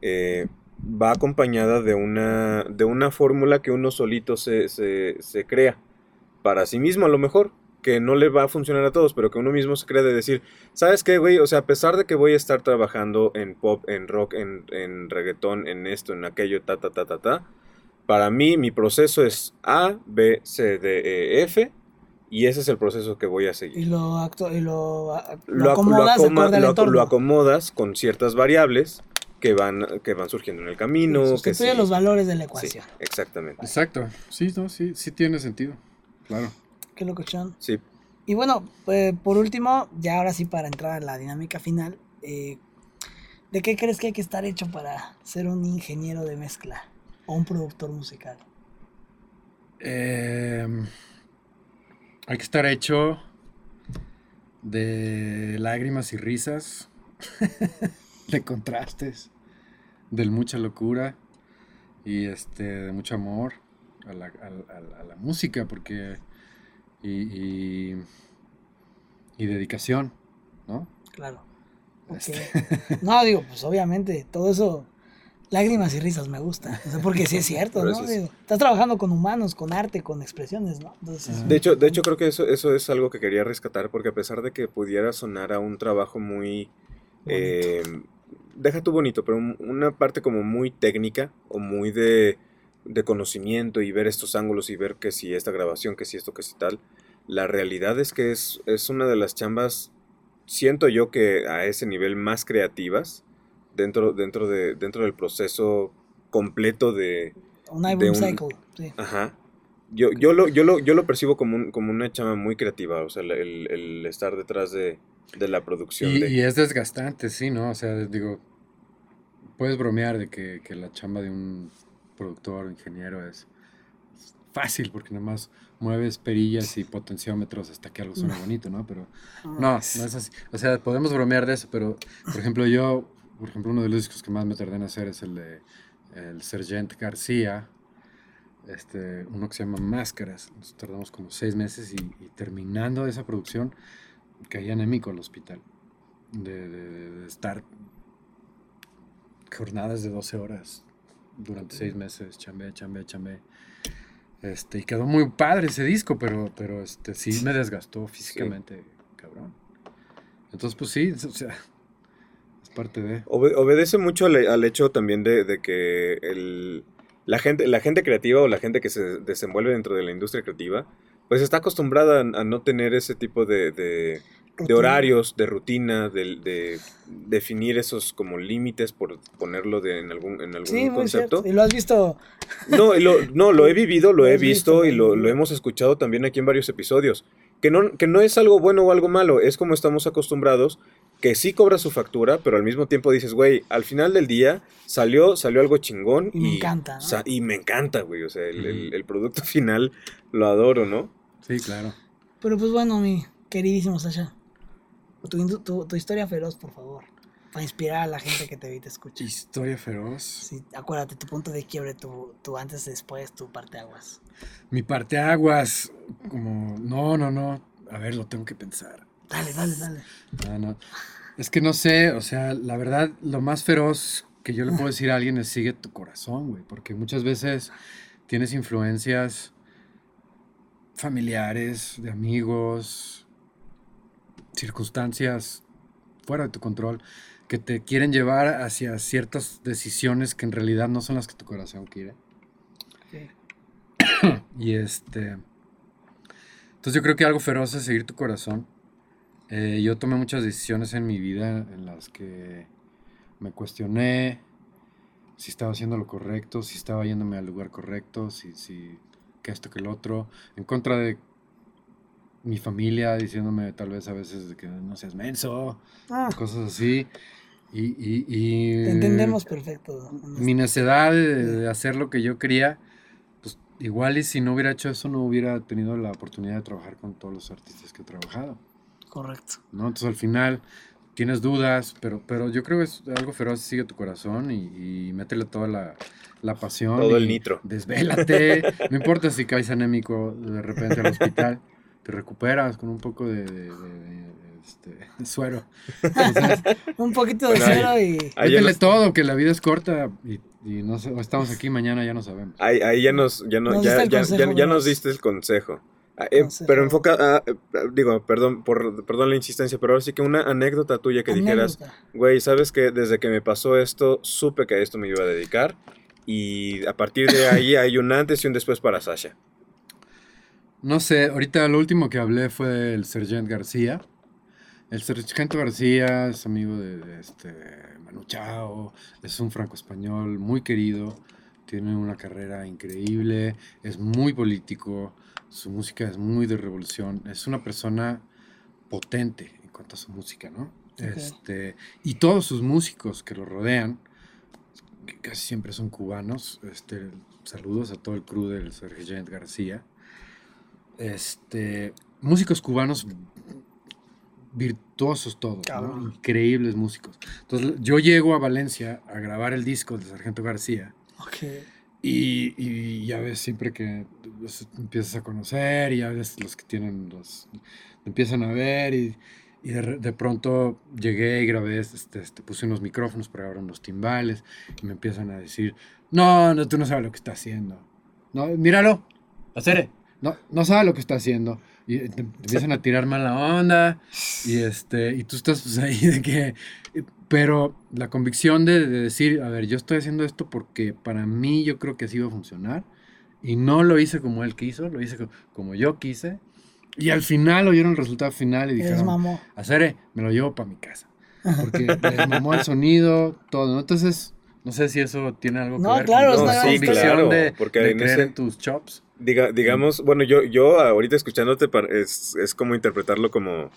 eh, va acompañada de una, de una fórmula que uno solito se, se, se crea para sí mismo a lo mejor, que no le va a funcionar a todos, pero que uno mismo se crea de decir, ¿sabes qué, güey? O sea, a pesar de que voy a estar trabajando en pop, en rock, en, en reggaetón, en esto, en aquello, ta, ta, ta, ta, ta, para mí mi proceso es A, B, C, D, E, F, y ese es el proceso que voy a Y seguir. lo, acto, y lo, lo Lo, ac- lo acomodas de acoma- lo lo acomodas con ciertas variables que van, que van surgiendo en el camino. que Sustituye sí- los valores de la sí, ecuación. exactamente. Exacto. Sí, no, sí, sí tiene sentido. Claro. Qué locochón. Sí. Y bueno, eh, por último, ya ahora sí para entrar a la dinámica final, eh, ¿de qué crees que hay que estar hecho para ser un ingeniero de mezcla o un productor musical? Em, hay que estar hecho de lágrimas y risas, de contrastes, de mucha locura y este de mucho amor a la, a- a- a la música, porque y, y, y dedicación, ¿no? Claro. Ok. Este. No, digo, pues obviamente, todo eso, lágrimas y risas me gusta. O sea, porque sí es cierto, ¿no? Digo, estás trabajando con humanos, con arte, con expresiones, ¿no? Entonces. De hecho, de hecho creo que eso, eso es algo que quería rescatar, porque a pesar de que pudiera sonar a un trabajo muy... eh, deja tú bonito, pero un- una parte como muy técnica o muy de, de conocimiento y ver estos ángulos y ver que si esta grabación, que si esto, que si tal. La realidad es que es, es una de las chambas, siento yo que a ese nivel más creativas dentro, dentro, de, dentro del proceso completo de, un de album un- cycle, sí. Ajá. Yo, yo, lo, yo, lo, yo lo percibo como, un- como una chama muy creativa, o sea, el, el- el estar detrás de, de la producción. Y, de, y es desgastante, sí, ¿no? O sea, digo, puedes bromear de que, que la chamba de un productor ingeniero es fácil porque nada más mueves perillas y potenciómetros hasta que algo suene bonito, ¿no? Pero no, no es así. O sea, podemos bromear de eso, pero, por ejemplo, yo, por ejemplo, uno de los discos que más me tardé en hacer es el de el Sergent García, este, uno que se llama Máscaras. Nos tardamos como seis meses y, y terminando esa producción caí anémico al hospital. De, de- de estar jornadas de 12 horas durante seis meses, chambé, chambé, chambé. Este, y quedó muy padre ese disco, pero, pero este, sí me desgastó físicamente, cabrón. Entonces, pues sí, o sea, es parte de... Obe- obedece mucho al, al hecho también de, de que el, la, gente, la gente creativa o la gente que se desenvuelve dentro de la industria creativa, pues está acostumbrada a, a no tener ese tipo de, de, de horarios, de rutina, de, de definir esos como límites, por ponerlo de, en algún, en algún Sí, concepto. Y lo has visto. No, lo, no, lo he vivido, lo Lo he visto visto, y lo lo, hemos escuchado también aquí en varios episodios. Que no, que no es algo bueno o algo malo, es como estamos acostumbrados, que sí cobra su factura, pero al mismo tiempo dices, güey, al final del día salió, salió algo chingón. Y me encanta, ¿no? y me encanta, güey, o sea, el, el- el producto final lo adoro, ¿no? Sí, claro. Pero pues bueno, mi queridísimo Sasha. Tu, tu, tu historia feroz, por favor. Para inspirar a la gente que te ve y te escucha. Historia feroz. Sí, acuérdate, tu punto de quiebre, tu, tu antes después, tu parte aguas. Mi parte aguas, como, no, no, no. A ver, lo tengo que pensar. Dale, dale, dale. No, no. Es que no sé, o sea, la verdad, lo más feroz que yo le puedo decir a alguien es sigue tu corazón, güey, porque muchas veces tienes influencias familiares, de amigos, circunstancias fuera de tu control que te quieren llevar hacia ciertas decisiones que en realidad no son las que tu corazón quiere. Sí. Y este. Entonces yo creo que algo feroz es seguir tu corazón. Eh, yo tomé muchas decisiones en mi vida en las que me cuestioné si estaba haciendo lo correcto, si estaba yéndome al lugar correcto, si, si que esto que el otro, en contra de mi familia diciéndome tal vez a veces de que no seas menso, Ah, cosas así. Y, y, y, te entendemos perfecto. mi necedad de, de hacer lo que yo quería, pues igual y si no hubiera hecho eso no hubiera tenido la oportunidad de trabajar con todos los artistas que he trabajado, Correcto. ¿no? Entonces al final tienes dudas, pero, pero yo creo que es algo feroz, sigue tu corazón y, y métele toda la, la pasión. Todo el nitro. Desvélate, no importa si caes anémico de repente al hospital, te recuperas con un poco de, de- de- de, este, suero. Entonces, Un poquito de Bueno, cero y. Ahí nos, todo, que la vida es corta y, y no sé, estamos aquí mañana, ya no sabemos. ahí, ahí ya nos, ya, no- Nos ya, diste el ya- consejo, ya- ya nos diste el consejo. Ah, eh, pero enfoca, ah, eh, digo, perdón por perdón la insistencia, pero ahora sí que una anécdota tuya que dijeras, güey, sabes que desde que me pasó esto, supe que a esto me iba a dedicar y a partir de ahí hay un antes y un después para Sasha. No sé, ahorita lo último que hablé fue el Sergent García. El Sargento García es amigo de, este Manu Chao, es un franco-español muy querido, tiene una carrera increíble, es muy político, su música es muy de revolución, es una persona potente en cuanto a su música, ¿no? Este, y todos sus músicos que lo rodean, que casi siempre son cubanos, este, saludos a todo el crew del Sergent García. Este, músicos cubanos virtuosos todos, increíbles músicos. Entonces yo llego a Valencia a grabar el disco de Sargento García Ok. y, y ya ves siempre que los empiezas a conocer y ya ves los que tienen los empiezan a ver y, y de, pronto llegué y grabé, este, este, puse unos micrófonos para grabar unos timbales y me empiezan a decir, no, no, tú no sabes lo que está haciendo. No, míralo, hacer, no, no sabe lo que está haciendo. Y te, te empiezan a tirar mala onda y este y tú estás pues, ahí de que pero la convicción de, de decir, a ver, yo estoy haciendo esto porque para mí yo creo que así va a funcionar. Y no lo hice como él quiso, lo hice co- como yo quise. Y al final oyeron el resultado final y dijeron. Acere, me lo llevo para mi casa. Porque les mamó el sonido, todo. ¿no? Entonces, no sé si eso tiene algo que No, ver claro, con está- tu sí, convicción claro, de, porque de en creer ese- en tus chops. Diga, digamos, bueno, yo, yo ahorita escuchándote es, es como interpretarlo como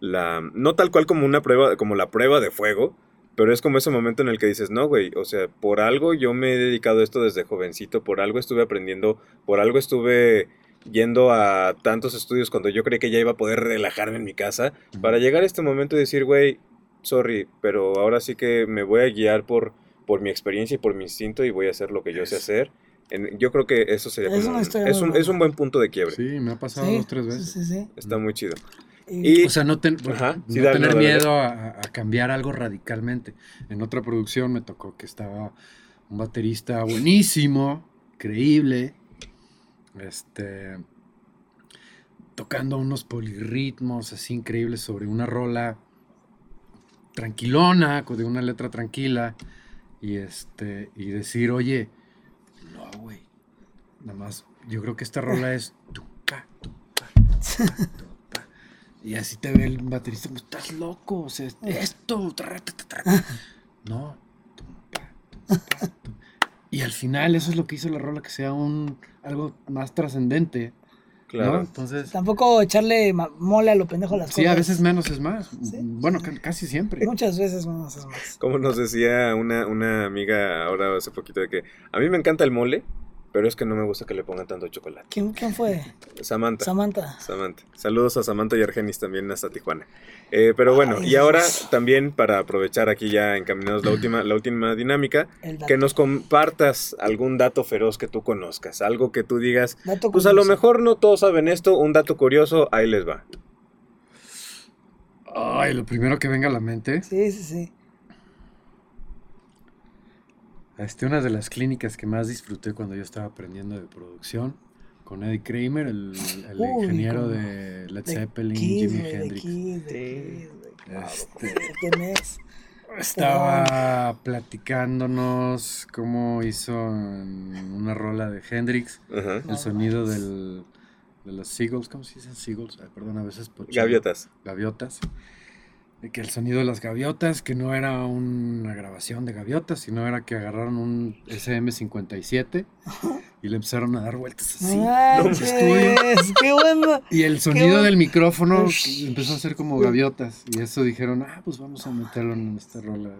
la, no tal cual como una prueba, como la prueba de fuego, pero es como ese momento en el que dices, no, güey, o sea, por algo yo me he dedicado a esto desde jovencito, por algo estuve aprendiendo, por algo estuve yendo a tantos estudios cuando yo creí que ya iba a poder relajarme en mi casa, para llegar a este momento y decir, güey, sorry, pero ahora sí que me voy a guiar por, por mi experiencia y por mi instinto y voy a hacer lo que yo sé hacer. En- yo creo que eso sería Es como es, un, buena. es un buen punto de quiebre. Sí, me ha pasado Sí, dos, tres veces. sí, sí. Está muy chido. Y- O sea, no, ten- Ajá, no sí, dale, tener dale, miedo a, a cambiar algo radicalmente. En otra producción me tocó que estaba un baterista buenísimo, creíble, este, tocando unos polirritmos así increíbles sobre una rola tranquilona, con- de una letra tranquila, y este, y decir, oye, nada más, yo creo que esta rola es. Y así te ve el baterista, como, estás loco, o sea, es- esto, tra, tra, tra, tra". no. Y al final eso es lo que hizo la rola, que sea un algo más trascendente, Claro. ¿no? Entonces, Tampoco echarle mole a lo pendejo a las sí, cosas. a veces menos es más. Sí. Bueno, ca- casi siempre. Muchas veces menos es más. Como nos decía una, una amiga ahora hace poquito de que a mí me encanta el mole, pero es que no me gusta que le pongan tanto chocolate. ¿Quién, quién fue? Samantha. Samantha. Samantha. Saludos a Samantha y Argenis también hasta Tijuana. Eh, pero bueno, Ay, y ahora también para aprovechar aquí ya encaminados la última, la última dinámica, que nos compartas algún dato feroz que tú conozcas, algo que tú digas, Dato pues a lo mejor no todos saben esto, un dato curioso, ahí les va. Ay, lo primero que venga a la mente. Sí, sí, sí. Este, una de las clínicas que más disfruté cuando yo estaba aprendiendo de producción con Eddie Kramer, el, el Uy, ingeniero de Led Zeppelin, Kiss, Jimi Hendrix. Este- ¿de ¿Quién es? Estaba platicándonos cómo hizo en una rola de Hendrix el sonido del, de los seagulls, ¿cómo se dicen seagulls? Ay, perdón, a veces por- Gaviotas. gaviotas. De que el sonido de las gaviotas, que no era una grabación de gaviotas, sino era que agarraron un SM57 y le empezaron a dar vueltas así. Ay, en su estudio. qué bueno. Y el sonido bueno. del micrófono empezó a ser como gaviotas. Y eso dijeron, ah, pues vamos a meterlo en esta rola.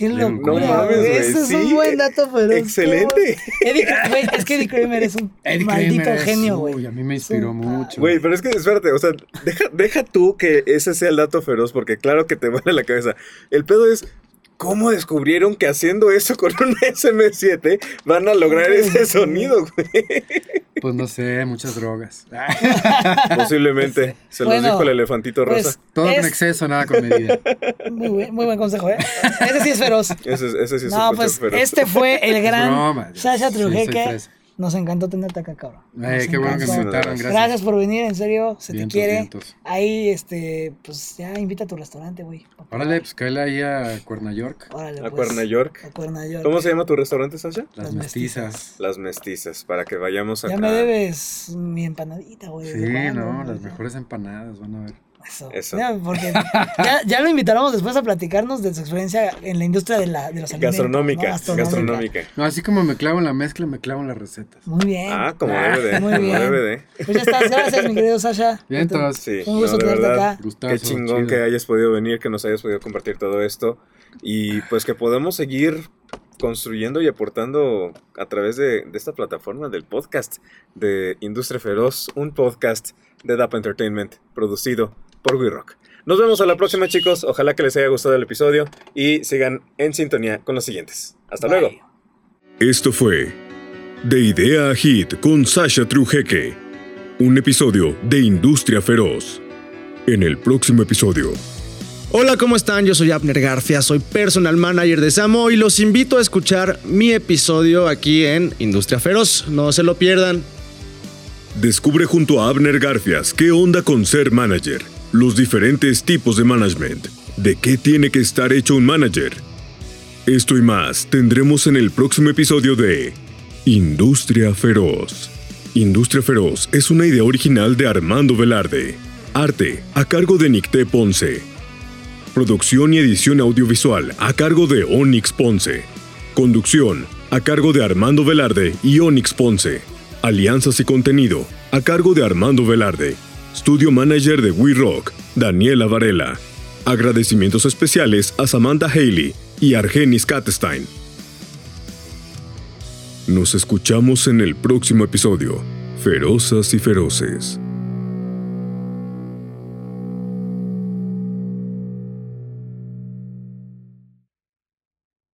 Qué No locura. mames, güey. güey, Eso es sí, un buen dato, pero. excelente. Eddie, güey, es que Eddie Kramer es un Eddie maldito Kramer genio, uy, güey. a mí me inspiró mucho. Güey, pero es que espérate, o sea, deja, deja tú que ese sea el dato feroz, porque claro que te vuela la cabeza. El pedo es. ¿Cómo descubrieron que haciendo eso con un SM7 van a lograr ese sonido, güey? Pues no sé, muchas drogas. Posiblemente. Se los dijo el elefantito Pues, rosa. Todo con es- exceso, nada con medida. Muy buen, muy buen consejo, ¿eh? Ese sí es feroz. Ese, es- ese sí es No, pues feroz. este fue el gran broma, ya. Sasha Trujeque. Nos encantó tenerte acá, cabrón. Eh, qué bueno que me invitaron, Gracias. Gracias por venir, en serio, se Vientos, te quiere. vientos. Ahí, este, pues ya invita a tu restaurante, güey. Órale, pues cáele ahí a Cuerna York. Órale, A pues. Cuerna York. A Cuerna York. ¿Cómo se llama tu restaurante, Sasha? Las, Las mestizas. Las Mestizas, para que vayamos acá. Ya me debes mi empanadita, güey. Sí, ¿desde cuándo, no, las mejores empanadas, van a ver. Eso. Eso. Ya, porque ya, ya lo invitáramos después a platicarnos de su experiencia en la industria de, la, de los alimentos. Gastronómica, ¿no? gastronómica. No, así como me clavo en la mezcla, me clavo en las recetas. Muy bien. Ah, como debe de. Muy como bien. debe de. Pues ya estás. Gracias, mi querido Sasha. Bien, entonces. Sí, Un gusto no, tenerte verdad, acá. Gustazo, Qué chingón chido. que hayas podido venir, que nos hayas podido compartir todo esto y pues que podamos seguir construyendo y aportando a través de, de esta plataforma del podcast de Industria Feroz, un podcast de DAP Entertainment producido por We Rock. Nos vemos a la próxima chicos, ojalá que les haya gustado el episodio y sigan en sintonía con los siguientes. Hasta Bye. luego. Esto fue De Idea a Hit con Sasha Trujeque, un episodio de Industria Feroz. En el próximo episodio. Hola, ¿cómo están? Yo soy Abner García, soy personal manager de Samo y los invito a escuchar mi episodio aquí en Industria Feroz. No se lo pierdan. Descubre junto a Abner Garfias qué onda con ser manager, los diferentes tipos de management, de qué tiene que estar hecho un manager. Esto y más tendremos en el próximo episodio de Industria Feroz. Industria Feroz es una idea original de Armando Velarde. Arte a cargo de Nicté Ponce. Producción y edición audiovisual a cargo de Onyx Ponce. Conducción a cargo de Armando Velarde y Onyx Ponce. Alianzas y contenido a cargo de Armando Velarde. Studio Manager de We Rock, Daniela Varela. Agradecimientos especiales a Samantha Haley y Argenis Katestein. Nos escuchamos en el próximo episodio. Ferozas y feroces.